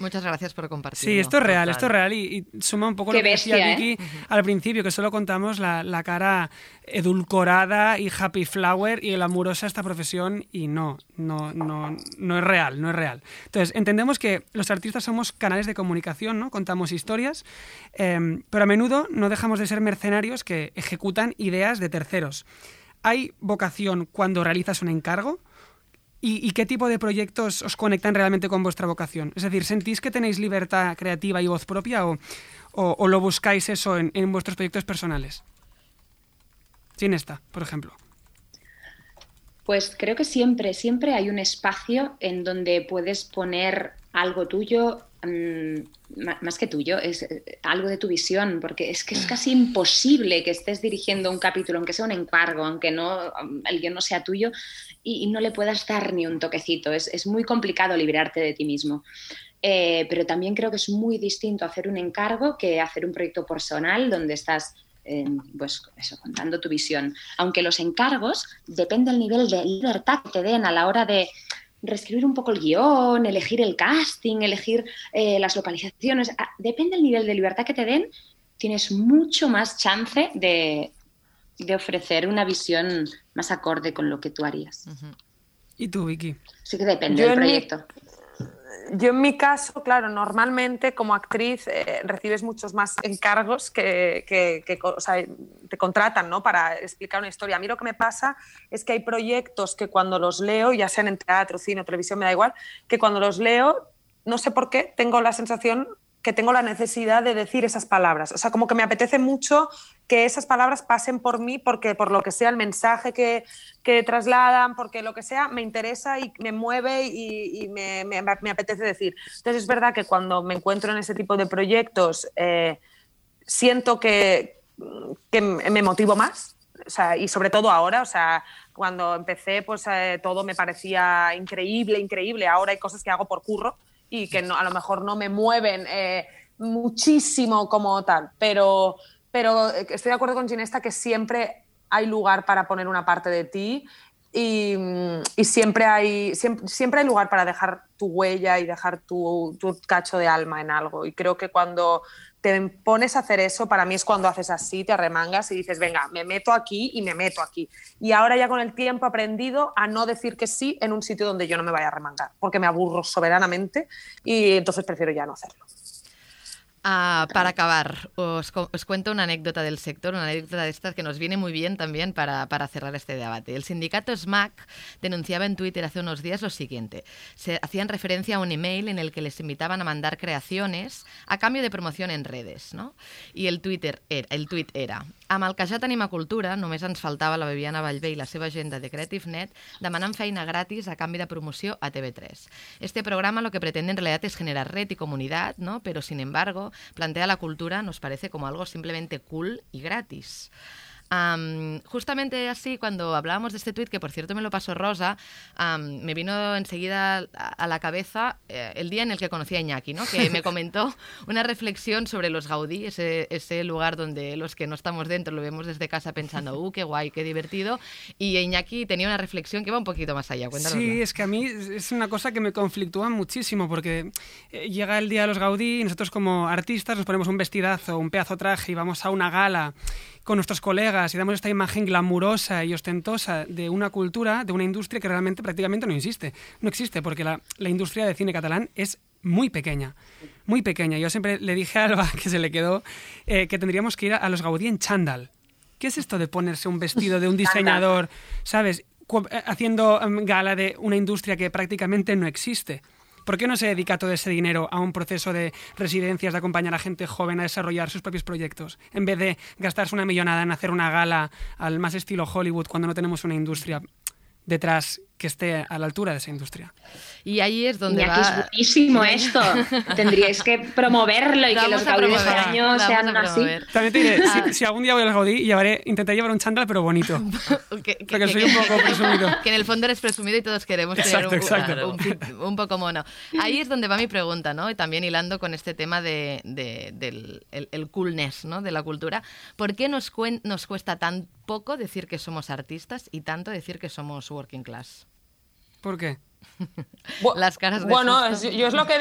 Muchas gracias por compartir. Sí, esto es real, esto es real y, y suma un poco Qué lo que bestia, decía Vicky ¿eh? al principio, que solo contamos la, la, cara edulcorada y happy flower y glamurosa esta profesión y no, no, no, no es real, no es real. Entonces, entendemos que los artistas somos canales de comunicación, ¿no? Contamos historias, eh, pero a menudo no dejamos de ser mercenarios que ejecutan ideas de terceros. ¿Hay vocación cuando realizas un encargo? ¿Y, ¿Y, qué tipo de proyectos os conectan realmente con vuestra vocación? Es decir, ¿sentís que tenéis libertad creativa y voz propia o, lo buscáis eso en, vuestros proyectos personales? Sin esta, por ejemplo. Pues creo que siempre, siempre hay un espacio en donde puedes poner algo tuyo más que tuyo, es eh, algo de tu visión, porque es que es casi imposible que estés dirigiendo un capítulo, aunque sea un encargo, aunque no um, el no sea tuyo, y, y no le puedas dar ni un toquecito. Es, es muy complicado liberarte de ti mismo. Eh, pero también creo que es muy distinto hacer un encargo que hacer un proyecto personal donde estás eh, pues eso, contando tu visión. Aunque los encargos depende del nivel de libertad que te den a la hora de reescribir un poco el guion, elegir el casting, elegir eh, las localizaciones. Ah, Depende del nivel de libertad que te den, tienes mucho más chance de, de ofrecer una visión más acorde con lo que tú harías. ¿Y tú, Vicky? Así que depende Yo del proyecto. Yo en mi caso, claro, normalmente como actriz eh, recibes muchos más encargos que, te contratan ¿no? para explicar una historia. A mí lo que me pasa es que hay proyectos que cuando los leo, ya sean en teatro, cine televisión, me da igual, que cuando los leo, no sé por qué, tengo la sensación que tengo la necesidad de decir esas palabras. O sea, como que me apetece mucho que esas palabras pasen por mí porque por lo que sea el mensaje que, que trasladan, porque lo que sea me interesa y me mueve y, y me, me- me apetece decir. Entonces es verdad que cuando me encuentro en ese tipo de proyectos eh, siento que, que me motivo más. O sea, y sobre todo ahora, o sea, cuando empecé, pues eh, todo me parecía increíble, increíble. Ahora hay cosas que hago por curro y que no, a lo mejor no me mueven eh, muchísimo como tal, pero, pero eh, estoy de acuerdo con Ginesta que siempre hay lugar para poner una parte de ti y, y siempre, hay, siempre, siempre hay lugar para dejar tu huella y dejar tu, tu cacho de alma en algo. Y creo que cuando te pones a hacer eso, para mí es cuando haces así, te arremangas y dices, venga, me meto aquí y me meto aquí. Y ahora ya con el tiempo he aprendido a no decir que sí en un sitio donde yo no me vaya a arremangar, porque me aburro soberanamente y entonces prefiero ya no hacerlo. Ah, para acabar, os, os cuento una anécdota del sector, una anécdota de estas que nos viene muy bien también para, para cerrar este debate. El sindicato SMAC denunciaba en Twitter hace unos días lo siguiente. Se hacían referencia a un email en el que les invitaban a mandar creaciones a cambio de promoción en redes. No? I el, Twitter era, el tuit era amb el que ja tenim a Cultura, només ens faltava la Viviana Vallvé i la seva agenda de CreativeNet demanant feina gratis a canvi de promoció a TV3. Este programa lo que pretende en realidad es generar red y comunidad, ¿no? pero sin embargo plantea la cultura, nos parece como algo simplemente cool y gratis. Am, justamente así, cuando hablábamos de este tuit, que por cierto me lo pasó Rosa, me vino enseguida a, la cabeza eh, el día en el que conocí a Iñaki, ¿no? que me comentó una reflexión sobre los Gaudí, ese, ese lugar donde los que no estamos dentro lo vemos desde casa pensando, ¡uh, qué guay, qué divertido! Y Iñaki tenía una reflexión que va un poquito más allá. Cuéntanosla. Sí, es que a mí es una cosa que me conflictúa muchísimo porque eh, llega el día de los Gaudí y nosotros como artistas nos ponemos un vestidazo, un pedazo traje y vamos a una gala con nuestros colegas y damos esta imagen glamurosa y ostentosa de una cultura, de una industria que realmente prácticamente no existe. No existe porque la, la industria de cine catalán es muy pequeña, muy pequeña. Yo siempre le dije a Alba, que se le quedó, eh, que tendríamos que ir a, a los Gaudí en chándal. ¿Qué es esto de ponerse un vestido de un diseñador, sabes, eh, haciendo em, gala de una industria que prácticamente no existe? ¿Por qué no se dedica todo ese dinero a un proceso de residencias, de acompañar a gente joven a desarrollar sus propios proyectos, en vez de gastarse una millonada en hacer una gala al más estilo Hollywood cuando no tenemos una industria detrás que esté a la altura de esa industria? Y ahí es donde Iñaki, es va... buenísimo esto. Tendríais que promoverlo y que los Gaudí de este año sean así. También te diré, Ah. si, si algún día voy al Gaudí, llevaré, intentaré llevar un chándal, pero bonito. que, que- Porque que- soy un poco presumido. Que en el fondo eres presumido y todos queremos Exacto, tener un, exacto. un poco mono. Ahí es donde va mi pregunta, ¿no? Y también hilando con este tema de, de- del el, el coolness, ¿no? De la cultura. ¿Por qué nos, cuen- nos cuesta tan poco decir que somos artistas y tanto decir que somos working class? ¿Por qué? Las caras de Bueno, es- yo es lo que.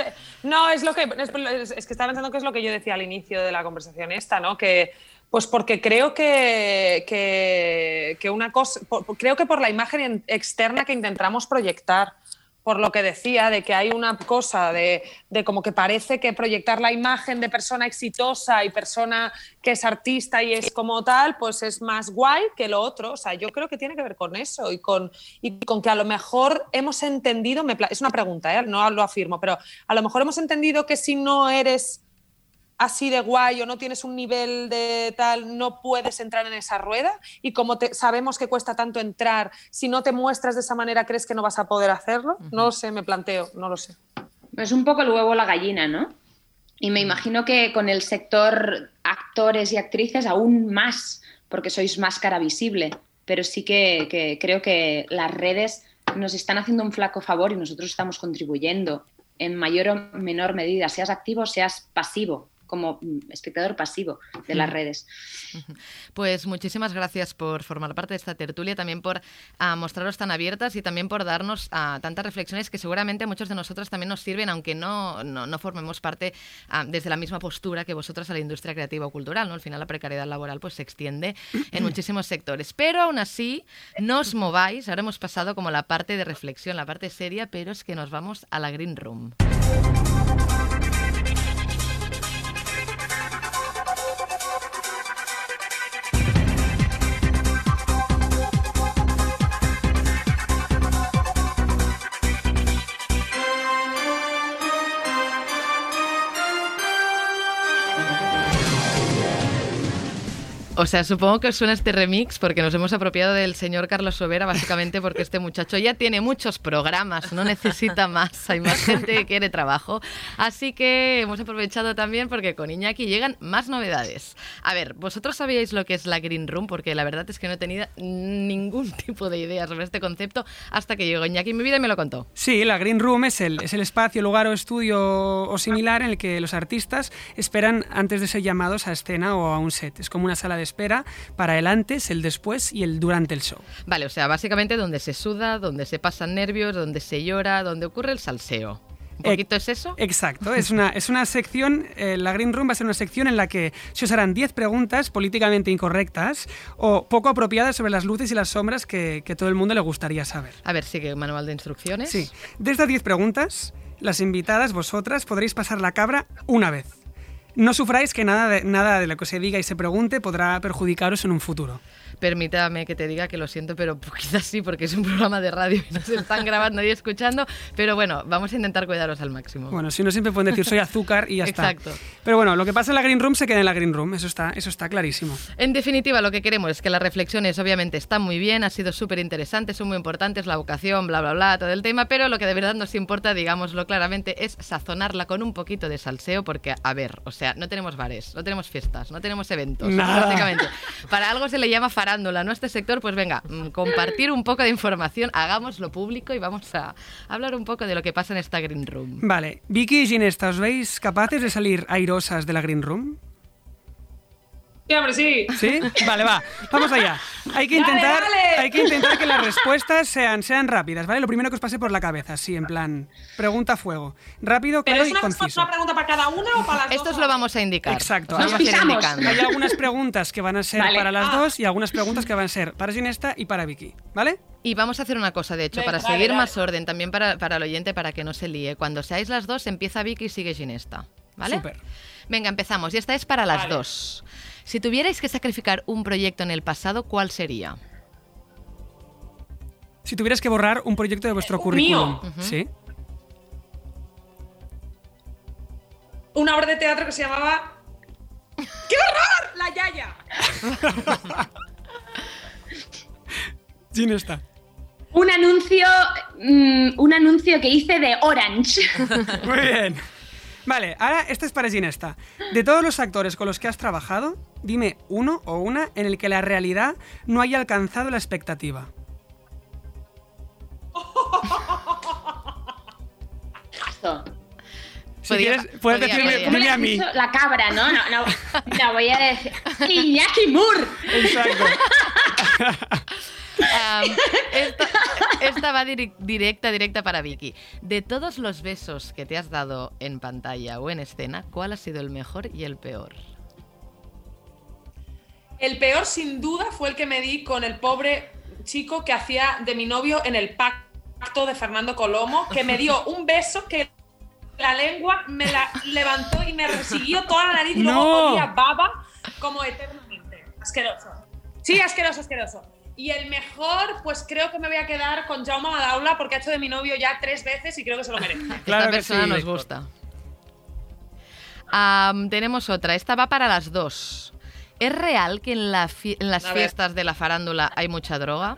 No, es lo que. Es, es que estaba pensando que es lo que yo decía al inicio de la conversación esta, ¿no? Que. Pues porque creo que, que, que una cosa. por- creo que por la imagen en- externa que intentamos proyectar. Por lo que decía, de que hay una cosa de, de como que parece que proyectar la imagen de persona exitosa y persona que es artista y es como tal, pues es más guay que lo otro. O sea, yo creo que tiene que ver con eso y con, y con que a lo mejor hemos entendido, me es una pregunta, ¿eh? no lo afirmo, pero a lo mejor hemos entendido que si no eres así de guay o no tienes un nivel de tal, no puedes entrar en esa rueda y como te, sabemos que cuesta tanto entrar, si no te muestras de esa manera, ¿crees que no vas a poder hacerlo? No lo sé, me planteo, no lo sé. Es un poco el huevo o la gallina, ¿no? Y me imagino que con el sector actores y actrices aún más, porque sois más cara visible. Pero sí que, que creo que las redes nos están haciendo un flaco favor y nosotros estamos contribuyendo en mayor o menor medida, seas activo o seas pasivo, como mm, espectador pasivo de las redes. Pues muchísimas gracias por formar parte de esta tertulia, también por ah, mostraros tan abiertas y también por darnos ah, tantas reflexiones que seguramente a muchos de nosotros también nos sirven, aunque no, no, no formemos parte ah, desde la misma postura que vosotros a la industria creativa o cultural. ¿no? Al final la precariedad laboral pues, se extiende en muchísimos sectores. Pero aún así, no os mováis. Ahora hemos pasado como la parte de reflexión, la parte seria, pero es que nos vamos a la Green Room. O sea, supongo que os suena este remix porque nos hemos apropiado del señor Carlos Sobera, básicamente porque este muchacho ya tiene muchos programas, no necesita más, hay más gente que quiere trabajo. Así que hemos aprovechado también porque con Iñaki llegan más novedades. A ver, ¿vosotros sabíais lo que es la Green Room? Porque la verdad es que no he tenido ningún tipo de idea sobre este concepto hasta que llegó Iñaki en mi vida y me lo contó. Sí, la Green Room es el, es el espacio, lugar o estudio o similar en el que los artistas esperan antes de ser llamados a escena o a un set. Es como una sala de espera para el antes, el después y el durante el show. Vale, o sea, básicamente donde se suda, donde se pasan nervios, donde se llora, donde ocurre el salseo. ¿Un poquito es eso? Exacto, es una, es una sección, eh, la Green Room va a ser una sección en la que se os harán 10 preguntas políticamente incorrectas o poco apropiadas sobre las luces y las sombras que, que todo el mundo le gustaría saber. A ver, sigue manual de instrucciones. Sí, de estas 10 preguntas, las invitadas, vosotras, podréis pasar la cabra una vez. No sufráis que nada de, nada de lo que se diga y se pregunte podrá perjudicaros en un futuro. Permítame que te diga que lo siento, pero quizás sí, porque es un programa de radio y no se están grabando y escuchando. Pero bueno, vamos a intentar cuidaros al máximo. Bueno, si no siempre pueden decir soy azúcar y ya está. Exacto. Pero bueno, lo que pasa en la Green Room se queda en la Green Room, eso está, eso está clarísimo. En definitiva, lo que queremos es que las reflexiones obviamente están muy bien, ha sido súper interesante, son muy importantes, la vocación, bla, bla, bla, todo el tema, pero lo que de verdad nos importa, digámoslo claramente, es sazonarla con un poquito de salseo, porque, a ver, o sea, no tenemos bares, no tenemos fiestas, no tenemos eventos, Nada. Para algo se le llama farándula, ¿no? Este sector, pues venga, mm, compartir un poco de información, hagámoslo público y vamos a hablar un poco de lo que pasa en esta Green Room. Vale, Vicky y Ginesta, ¿os veis capaces de salir airosas de la Green Room? Sí, hombre, sí. ¿Sí? Vale, va. Vamos allá. Hay que Dale, intentar, dale. Hay que, intentar que las respuestas sean, sean rápidas, ¿vale? Lo primero que os pase por la cabeza, sí, en plan, pregunta a fuego. Rápido, ¿Pero claro es y una, conciso. una pregunta para cada una o para las Esto dos? os lo vamos a indicar. Exacto. Os vamos a pisamos. indicando. Hay algunas preguntas que van a ser Vale. para las Ah. dos y algunas preguntas que van a ser para Ginesta y para Vicky, ¿vale? Y vamos a hacer una cosa, de hecho, Venga, para dale, seguir dale. más orden, también para, para el oyente, para que no se líe. Cuando seáis las dos, empieza Vicky y sigue Ginesta. ¿Vale? Súper. Venga, empezamos. Y esta es para las Vale. dos. Si tuvierais que sacrificar un proyecto en el pasado, ¿cuál sería? Si tuvieras que borrar un proyecto de vuestro Eh, currículum. mío. ¿Sí? Una obra de teatro que se llamaba... ¡Qué horror! La Yaya. Ginesta. Un anuncio, mm, un anuncio que hice de Orange. Muy bien. Vale, ahora esta es para Ginesta. De todos los actores con los que has trabajado, dime uno o una en el que la realidad no haya alcanzado la expectativa. Si Podía- quieres, puedes podía, decirme podía. ¿Cómo dime le a mí. La cabra, ¿no? No, no, no voy a decir. Iñaki Moore. Exacto. Esta, esta va directa, directa para Vicky. De todos los besos que te has dado en pantalla o en escena, ¿cuál ha sido el mejor y el peor? El peor, sin duda, fue el que me di con el pobre chico que hacía de mi novio en el pacto de Fernando Colomo, que me dio un beso que la lengua me la levantó y me resiguió toda la nariz y luego No. olía baba como eternamente. Asqueroso. Sí, asqueroso, asqueroso. Y el mejor, pues creo que me voy a quedar con Jaume Madaula porque ha hecho de mi novio ya tres veces y creo que se lo merece. Claro Esta que persona sí. nos gusta. Tenemos otra. Esta va para las dos. ¿Es real que en, la en las A ver. fiestas de la farándula hay mucha droga?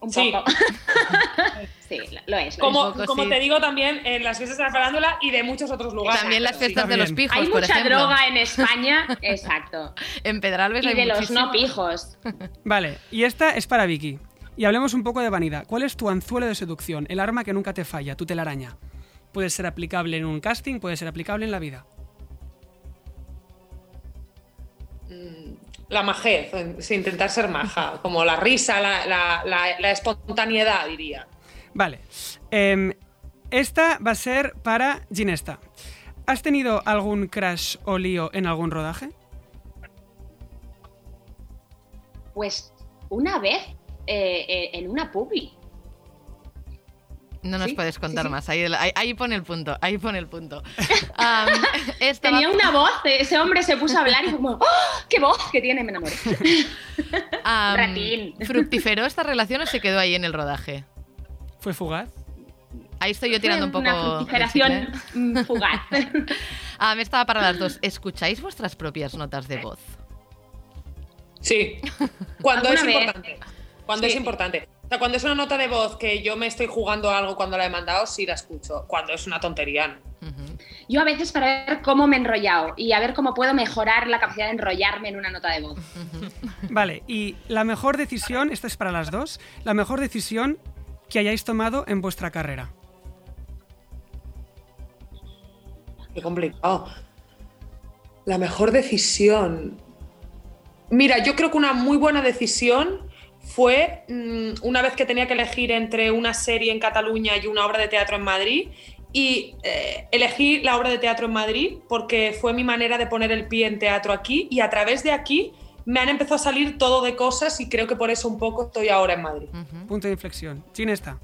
Un Sí. poco. sí, lo es. lo Como, es. poco, como sí. te digo también en las fiestas de la farándula y de muchos otros lugares. También las fiestas de los pijos, Hay por mucha ejemplo. droga en España, exacto. En Pedralbes Y hay de los no pijos. Vale, y esta es para Vicky. Y hablemos un poco de vanidad. ¿Cuál es tu anzuelo de seducción? El arma que nunca te falla, tu telaraña. Puede ser aplicable en un casting, puede ser aplicable en la vida. La majez, sin intentar ser maja, como la risa, la, la- la- la espontaneidad, diría. Vale. Em, esta va a ser para Ginesta. ¿Has tenido algún crash o lío en algún rodaje? Pues una vez eh, eh, en una publi. No nos Sí, puedes contar sí. más. Ahí, ahí- ahí pone el punto. Ahí pone el punto. Tenía una voz, ese hombre se puso a hablar y fue como, ¡Oh, ¡qué voz que tiene! Me enamoré. am, Ratín. ¿Fructiferó esta relación o se quedó ahí en el rodaje? ¿Fue fugaz? Ahí estoy yo tirando un poco. Una fructiferación fugaz. Ah, me estaba para las dos. ¿Escucháis vuestras propias notas de voz? Sí. Cuando es importante. Cuando Sí. es importante. O sea, cuando es una nota de voz que yo me estoy jugando algo cuando la he mandado, sí la escucho. Cuando es una tontería, no. Yo a veces para ver cómo me he enrollado y a ver cómo puedo mejorar la capacidad de enrollarme en una nota de voz. Vale, y la mejor decisión, esta es para las dos, la mejor decisión que hayáis tomado en vuestra carrera. Qué complicado. La mejor decisión. Mira, yo creo que una muy buena decisión fue mm, una vez que tenía que elegir entre una serie en Cataluña y una obra de teatro en Madrid. Y eh, elegí la obra de teatro en Madrid porque fue mi manera de poner el pie en teatro aquí y a través de aquí me han empezado a salir todo de cosas y creo que por eso un poco estoy ahora en Madrid. Punto de inflexión. Ginesta.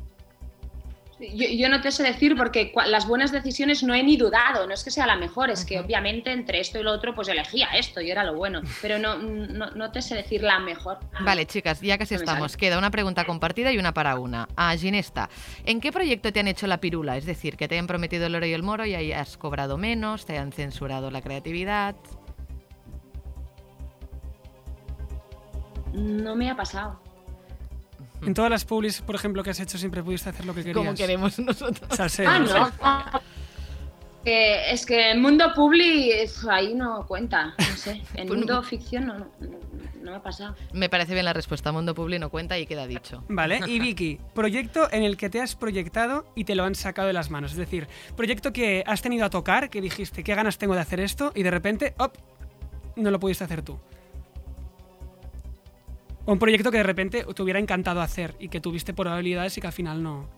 Yo, yo no te sé decir porque las buenas decisiones no he ni dudado, no es que sea la mejor, es que obviamente entre esto y lo otro pues elegía esto y era lo bueno, pero no, no, no te sé decir la mejor. Vale, chicas, ya casi No estamos. Queda una pregunta compartida y una para una. A Ginesta, ¿en qué proyecto te han hecho la pirula? Es decir, que te hayan prometido el oro y el moro y ahí has cobrado menos, te hayan censurado la creatividad. No me ha pasado. En todas las publis, por ejemplo, que has hecho, siempre pudiste hacer lo que querías. Como queremos nosotros. Salseo, Ah, no. Eh, es que el mundo publi ahí no cuenta, no sé. En Pues mundo no. ficción no, no, no me ha pasado. Me parece bien la respuesta. Mundo Publi no cuenta y queda dicho. Vale, y Vicky, proyecto en el que te has proyectado y te lo han sacado de las manos. Es decir, proyecto que has tenido a tocar, que dijiste, qué ganas tengo de hacer esto, y de repente, ¡op! no lo pudiste hacer tú. Un proyecto que de repente te hubiera encantado hacer y que tuviste probabilidades y que al final no.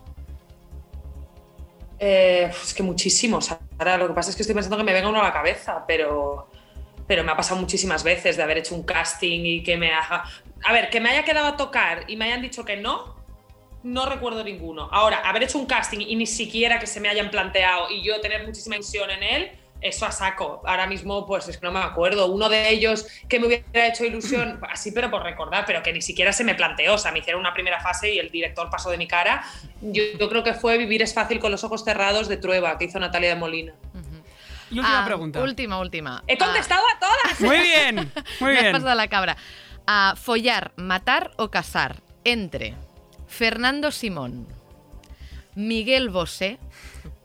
Eh, es que muchísimos. Ahora lo que pasa es que estoy pensando que me venga uno a la cabeza, pero, pero me ha pasado muchísimas veces de haber hecho un casting y que me haga. A ver, que me haya quedado a tocar y me hayan dicho que no, no recuerdo ninguno. Ahora, haber hecho un casting y ni siquiera que se me hayan planteado y yo tener muchísima ilusión en él, eso a saco. Ahora mismo, pues es que no me acuerdo. Uno de ellos que me hubiera hecho ilusión, así, pero por recordar, pero que ni siquiera se me planteó. O sea, me hicieron una primera fase y el director pasó de mi cara. Yo, yo creo que fue Vivir es fácil con los ojos cerrados de Trueba, que hizo Natalia de Molina. Y última Ah, pregunta. Última, última. He contestado a todas. Muy bien, muy Me has bien. pasado la cabra. A follar, matar o casar entre Fernando Simón, Miguel Bosé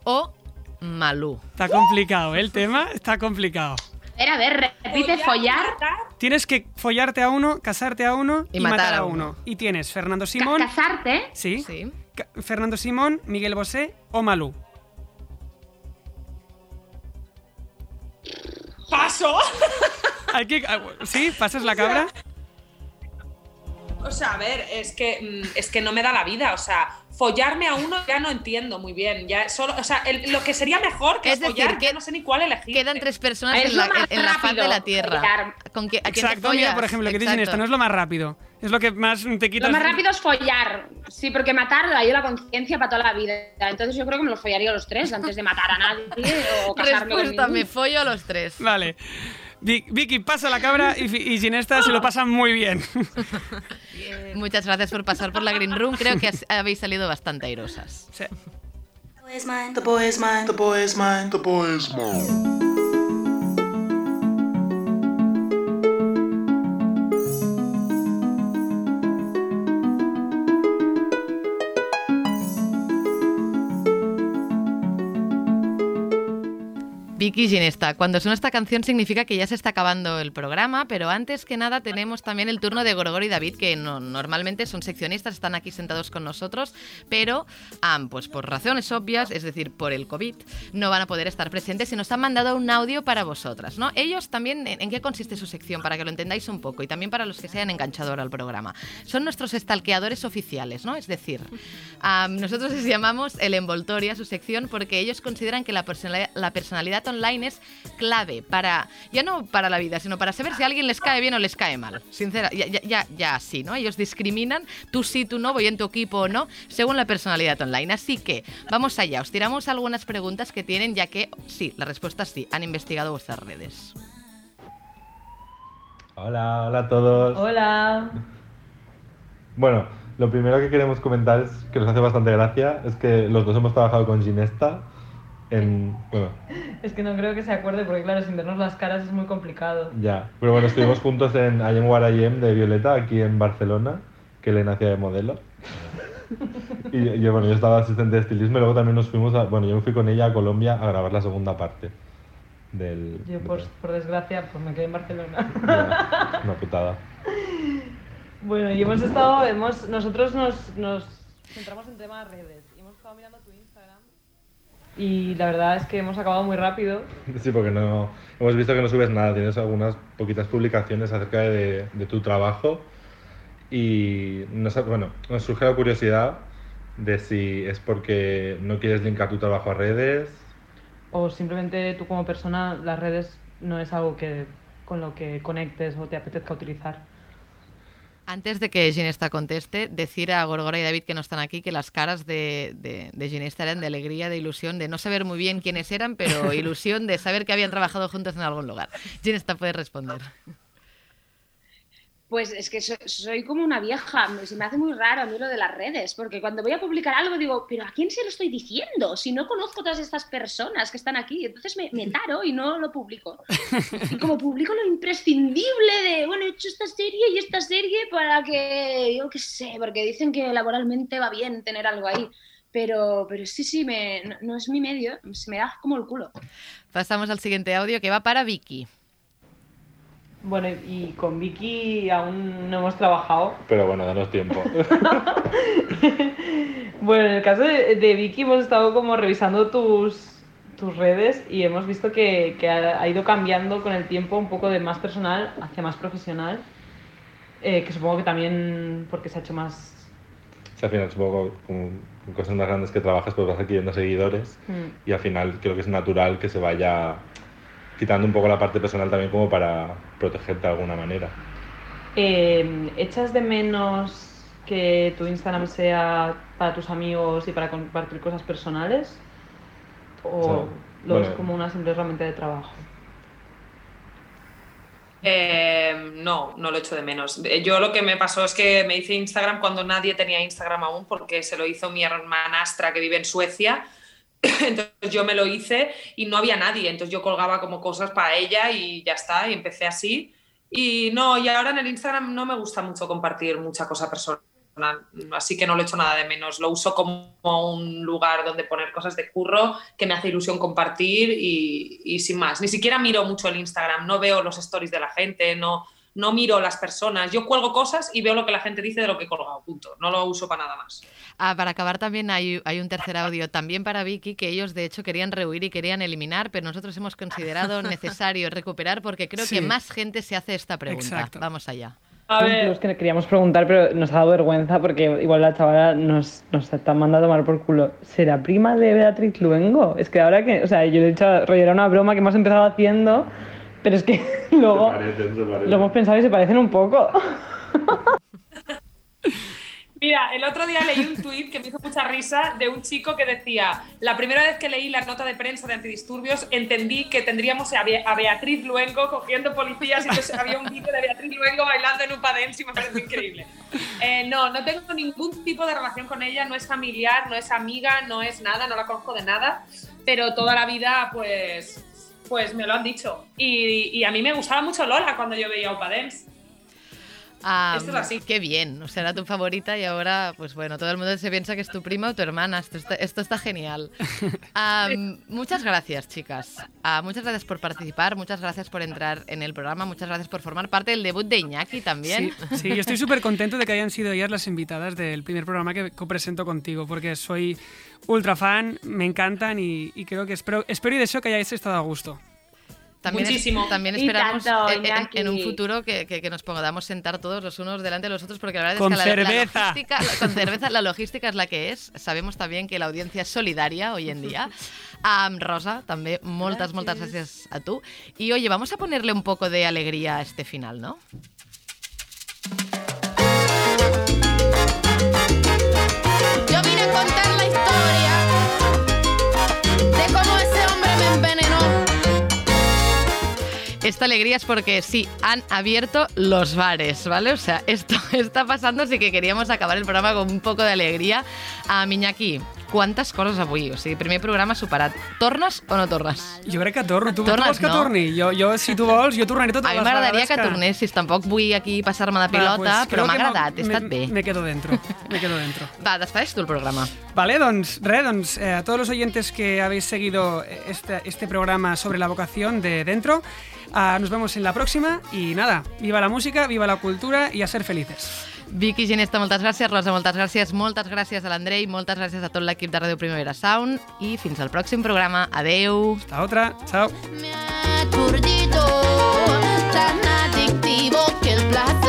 o Malú. Está complicado, ¿eh? el tema está complicado. A ver, a ver, repite follar. Tienes que follarte a uno, casarte a uno Y y, matar matar, a a uno. uno. Y tienes Fernando ca- Simón. casarte. Sí. Sí. Fernando Simón, Miguel Bosé o Malú. ¡Paso! Hay que- ah, ¿Sí? ¿Pasas la cabra? O sea, a ver, es que, mm, es que no me da la vida. O sea, follarme a uno ya no entiendo muy bien. Ya solo, o sea, el- lo que sería mejor que Es decir, follar, que ya no sé ni cuál elegir. Quedan tres personas Es en lo la, más en la faz de la Tierra. follar. ¿Con qué, ¿A quién te Exacto, mira, por ejemplo, que dicen Exacto. esto, no es lo más rápido. Es lo que más te quitas. Lo más rápido es follar. Sí, porque matar da yo la conciencia para toda la vida. Entonces yo creo que me los follaría los tres antes de matar a nadie o casarme con Respuesta, me ninguno. follo a los tres. Vale. Vi- Vicky pasa la cabra y, y Ginesta se lo pasan muy bien. Muchas gracias por pasar por la Green Room. Creo que has- habéis salido bastante airosas. Sí. The boy is mine. The boy is mine. The boy is mine. The boy is mine. Vicky Ginesta, cuando suena esta canción significa que ya se está acabando el programa, pero antes que nada tenemos también el turno de Gorgor y David, que no- normalmente son seccionistas, están aquí sentados con nosotros, pero am, pues por razones obvias, es decir, por el COVID, no van a poder estar presentes y nos han mandado un audio para vosotras, ¿no? Ellos también, ¿en, en qué consiste su sección? Para que lo entendáis un poco y también para los que se hayan enganchado ahora al programa. Son nuestros estalqueadores oficiales, ¿no? Es decir, am, nosotros les llamamos el envoltorio a su sección porque ellos consideran que la personalidad, la personalidad online es clave para, ya no para la vida, sino para saber si a alguien les cae bien o les cae mal. Sincera, ya, ya, ya, ya así, ¿no? Ellos discriminan, tú sí, tú no, voy en tu equipo o no, según la personalidad online. Así que, vamos allá, os tiramos algunas preguntas que tienen, ya que sí, la respuesta es sí, han investigado vuestras redes. Hola, hola a todos. Hola. Bueno, lo primero que queremos comentar es que nos hace bastante gracia, es que los dos hemos trabajado con Ginesta en, bueno, Es que no creo que se acuerde porque claro, sin vernos las caras es muy complicado. ya, pero bueno, estuvimos juntos en I Am What I Am de Violeta, aquí en Barcelona, que le hacía de modelo. Y yo, bueno, yo estaba asistente de estilismo y luego también nos fuimos a, bueno, yo me fui con ella a Colombia a grabar la segunda parte del... Yo por, por desgracia pues me quedé en Barcelona. Ya, una putada. bueno, y hemos estado, hemos, nosotros nos, nos centramos en temas redes. Y hemos estado mirando. Y la verdad es que hemos acabado muy rápido. Sí, porque no hemos visto que no subes nada, tienes algunas poquitas publicaciones acerca de, de tu trabajo y nos, ha- bueno, nos surge la curiosidad de si es porque no quieres linkar tu trabajo a redes. O simplemente tú como persona, las redes no es algo que con lo que conectes o te apetezca utilizar. Antes de que Ginesta conteste, decir a Gorgora y David que no están aquí que las caras de, de, de Ginesta eran de alegría, de ilusión, de no saber muy bien quiénes eran, pero ilusión de saber que habían trabajado juntos en algún lugar. Ginesta puede responder. Pues es que so- soy como una vieja, se me hace muy raro a mí lo de las redes, porque cuando voy a publicar algo digo, pero ¿a quién se lo estoy diciendo? Si no conozco todas estas personas que están aquí, entonces me, me taro y no lo publico. Y como publico lo imprescindible de, bueno, he hecho esta serie y esta serie para que, yo qué sé, porque dicen que laboralmente va bien tener algo ahí. Pero, pero sí, sí, me, no es mi medio, se me da como el culo. Pasamos al siguiente audio que va para Vicky. Bueno, y con Vicky aún no hemos trabajado. Pero bueno, danos tiempo. Bueno, en el caso de, de Vicky hemos estado como revisando tus, tus redes y hemos visto que, que ha, ha ido cambiando con el tiempo un poco de más personal hacia más profesional. Eh, que supongo que también porque se ha hecho más... Sí, al final supongo como cosas más grandes que trabajas pues vas adquiriendo seguidores Mm. y al final creo que es natural que se vaya quitando un poco la parte personal también como para protegerte de alguna manera. Eh, ¿Echas de menos que tu Instagram sea para tus amigos y para compartir cosas personales? ¿O O sea, lo ves bueno. como una simple herramienta de trabajo? Eh, no, no lo echo de menos. Eh, Yo lo que me pasó es que me hice Instagram cuando nadie tenía Instagram aún, porque se lo hizo mi hermanastra que vive en Suecia. Entonces yo me lo hice y no había nadie. Entonces yo colgaba como cosas para ella y ya está, y empecé así. Y no, y ahora en el Instagram no me gusta mucho compartir mucha cosa personal, así que no lo echo nada de menos. Lo uso como un lugar donde poner cosas de curro que me hace ilusión compartir y, y sin más. Ni siquiera miro mucho el Instagram, no veo los stories de la gente, no, no miro las personas. Yo cuelgo cosas y veo lo que la gente dice de lo que he colgado, punto. No lo uso para nada más. Ah, para acabar también hay, hay un tercer audio también para Vicky que ellos de hecho querían rehuir y querían eliminar, pero nosotros hemos considerado necesario recuperar porque creo Sí. que más gente se hace esta pregunta. Exacto. Vamos allá. A ver. plus que queríamos preguntar, pero nos ha dado vergüenza porque igual la chavala nos, nos está mandando a tomar por culo. ¿Será prima de Beatriz Luengo? Es que ahora que, o sea, yo he dicho, rollo, era una broma que hemos empezado haciendo, pero es que luego lo hemos pensado y se parecen un poco. Mira, el otro día leí un tuit que me hizo mucha risa de un chico que decía, la primera vez que leí la nota de prensa de antidisturbios entendí que tendríamos a, Be- a Beatriz Luengo cogiendo policías y entonces había un vídeo de Beatriz Luengo bailando en un dance y me parece increíble. Eh, no, no tengo ningún tipo de relación con ella, no es familiar, no es amiga, no es nada, no la conozco de nada, pero toda la vida pues, pues me lo han dicho. Y, y a mí me gustaba mucho Lola cuando yo veía Dance. Ah, es. Qué bien, o sea, era tu favorita y ahora, pues bueno, todo el mundo se piensa que es tu prima o tu hermana. Esto está, esto está genial. Muchas gracias, chicas. Ah, muchas gracias por participar, muchas gracias por entrar en el programa, muchas gracias por formar parte del debut de Iñaki también. Sí, sí, yo estoy súper contento de que hayan sido ellas las invitadas del primer programa que presento contigo, porque soy ultra fan, me encantan y, y creo que espero, espero y deseo que hayáis estado a gusto. También, es- Muchísimo. también Y esperamos tanto, en, en- en un futuro que, que- que nos podamos sentar todos los unos delante de los otros, porque la verdad Con es que la, la cerveza. logística, la- con cerveza la logística es la que es. Sabemos también que la audiencia es solidaria hoy en día. Am, Rosa, també moltes, moltes gràcies a tu. Y oye, vamos a ponerle un poco de alegría a este final, ¿no? Esta alegría es porque sí, han abierto los bares, ¿vale? O sea, esto está pasando, así que queríamos acabar el programa con un poco de alegría. A Miñaki, quantes coses avui? O sigui, primer programa superat. Tornes o no tornes? Jo crec que torno. Tu, tu Tornes, vols que no? torni? Jo, jo, si tu vols, jo tornaré totes A mi les m'agradaria vegades que tornessis, tampoc vull aquí passar-me de Va, pilota, pues, però m'ha que agradat, he estat me, bé. Me quedo dentro, me quedo dentro. Va, despedeix tu el programa. Vale, doncs, res, doncs, eh, a todos los oyentes que habéis seguido este, este programa sobre la vocación de Dentro, ah, nos vemos en la próxima y nada, viva la música, viva la cultura y a ser felices. Vicky Ginesta, moltes gràcies. Rosa, moltes gràcies. Moltes gràcies a l'Andrei, moltes gràcies a tot l'equip de Ràdio Primavera Sound i fins al pròxim programa. Adeu. Hasta otra, chao. Aturdito, tan adictivo que el placer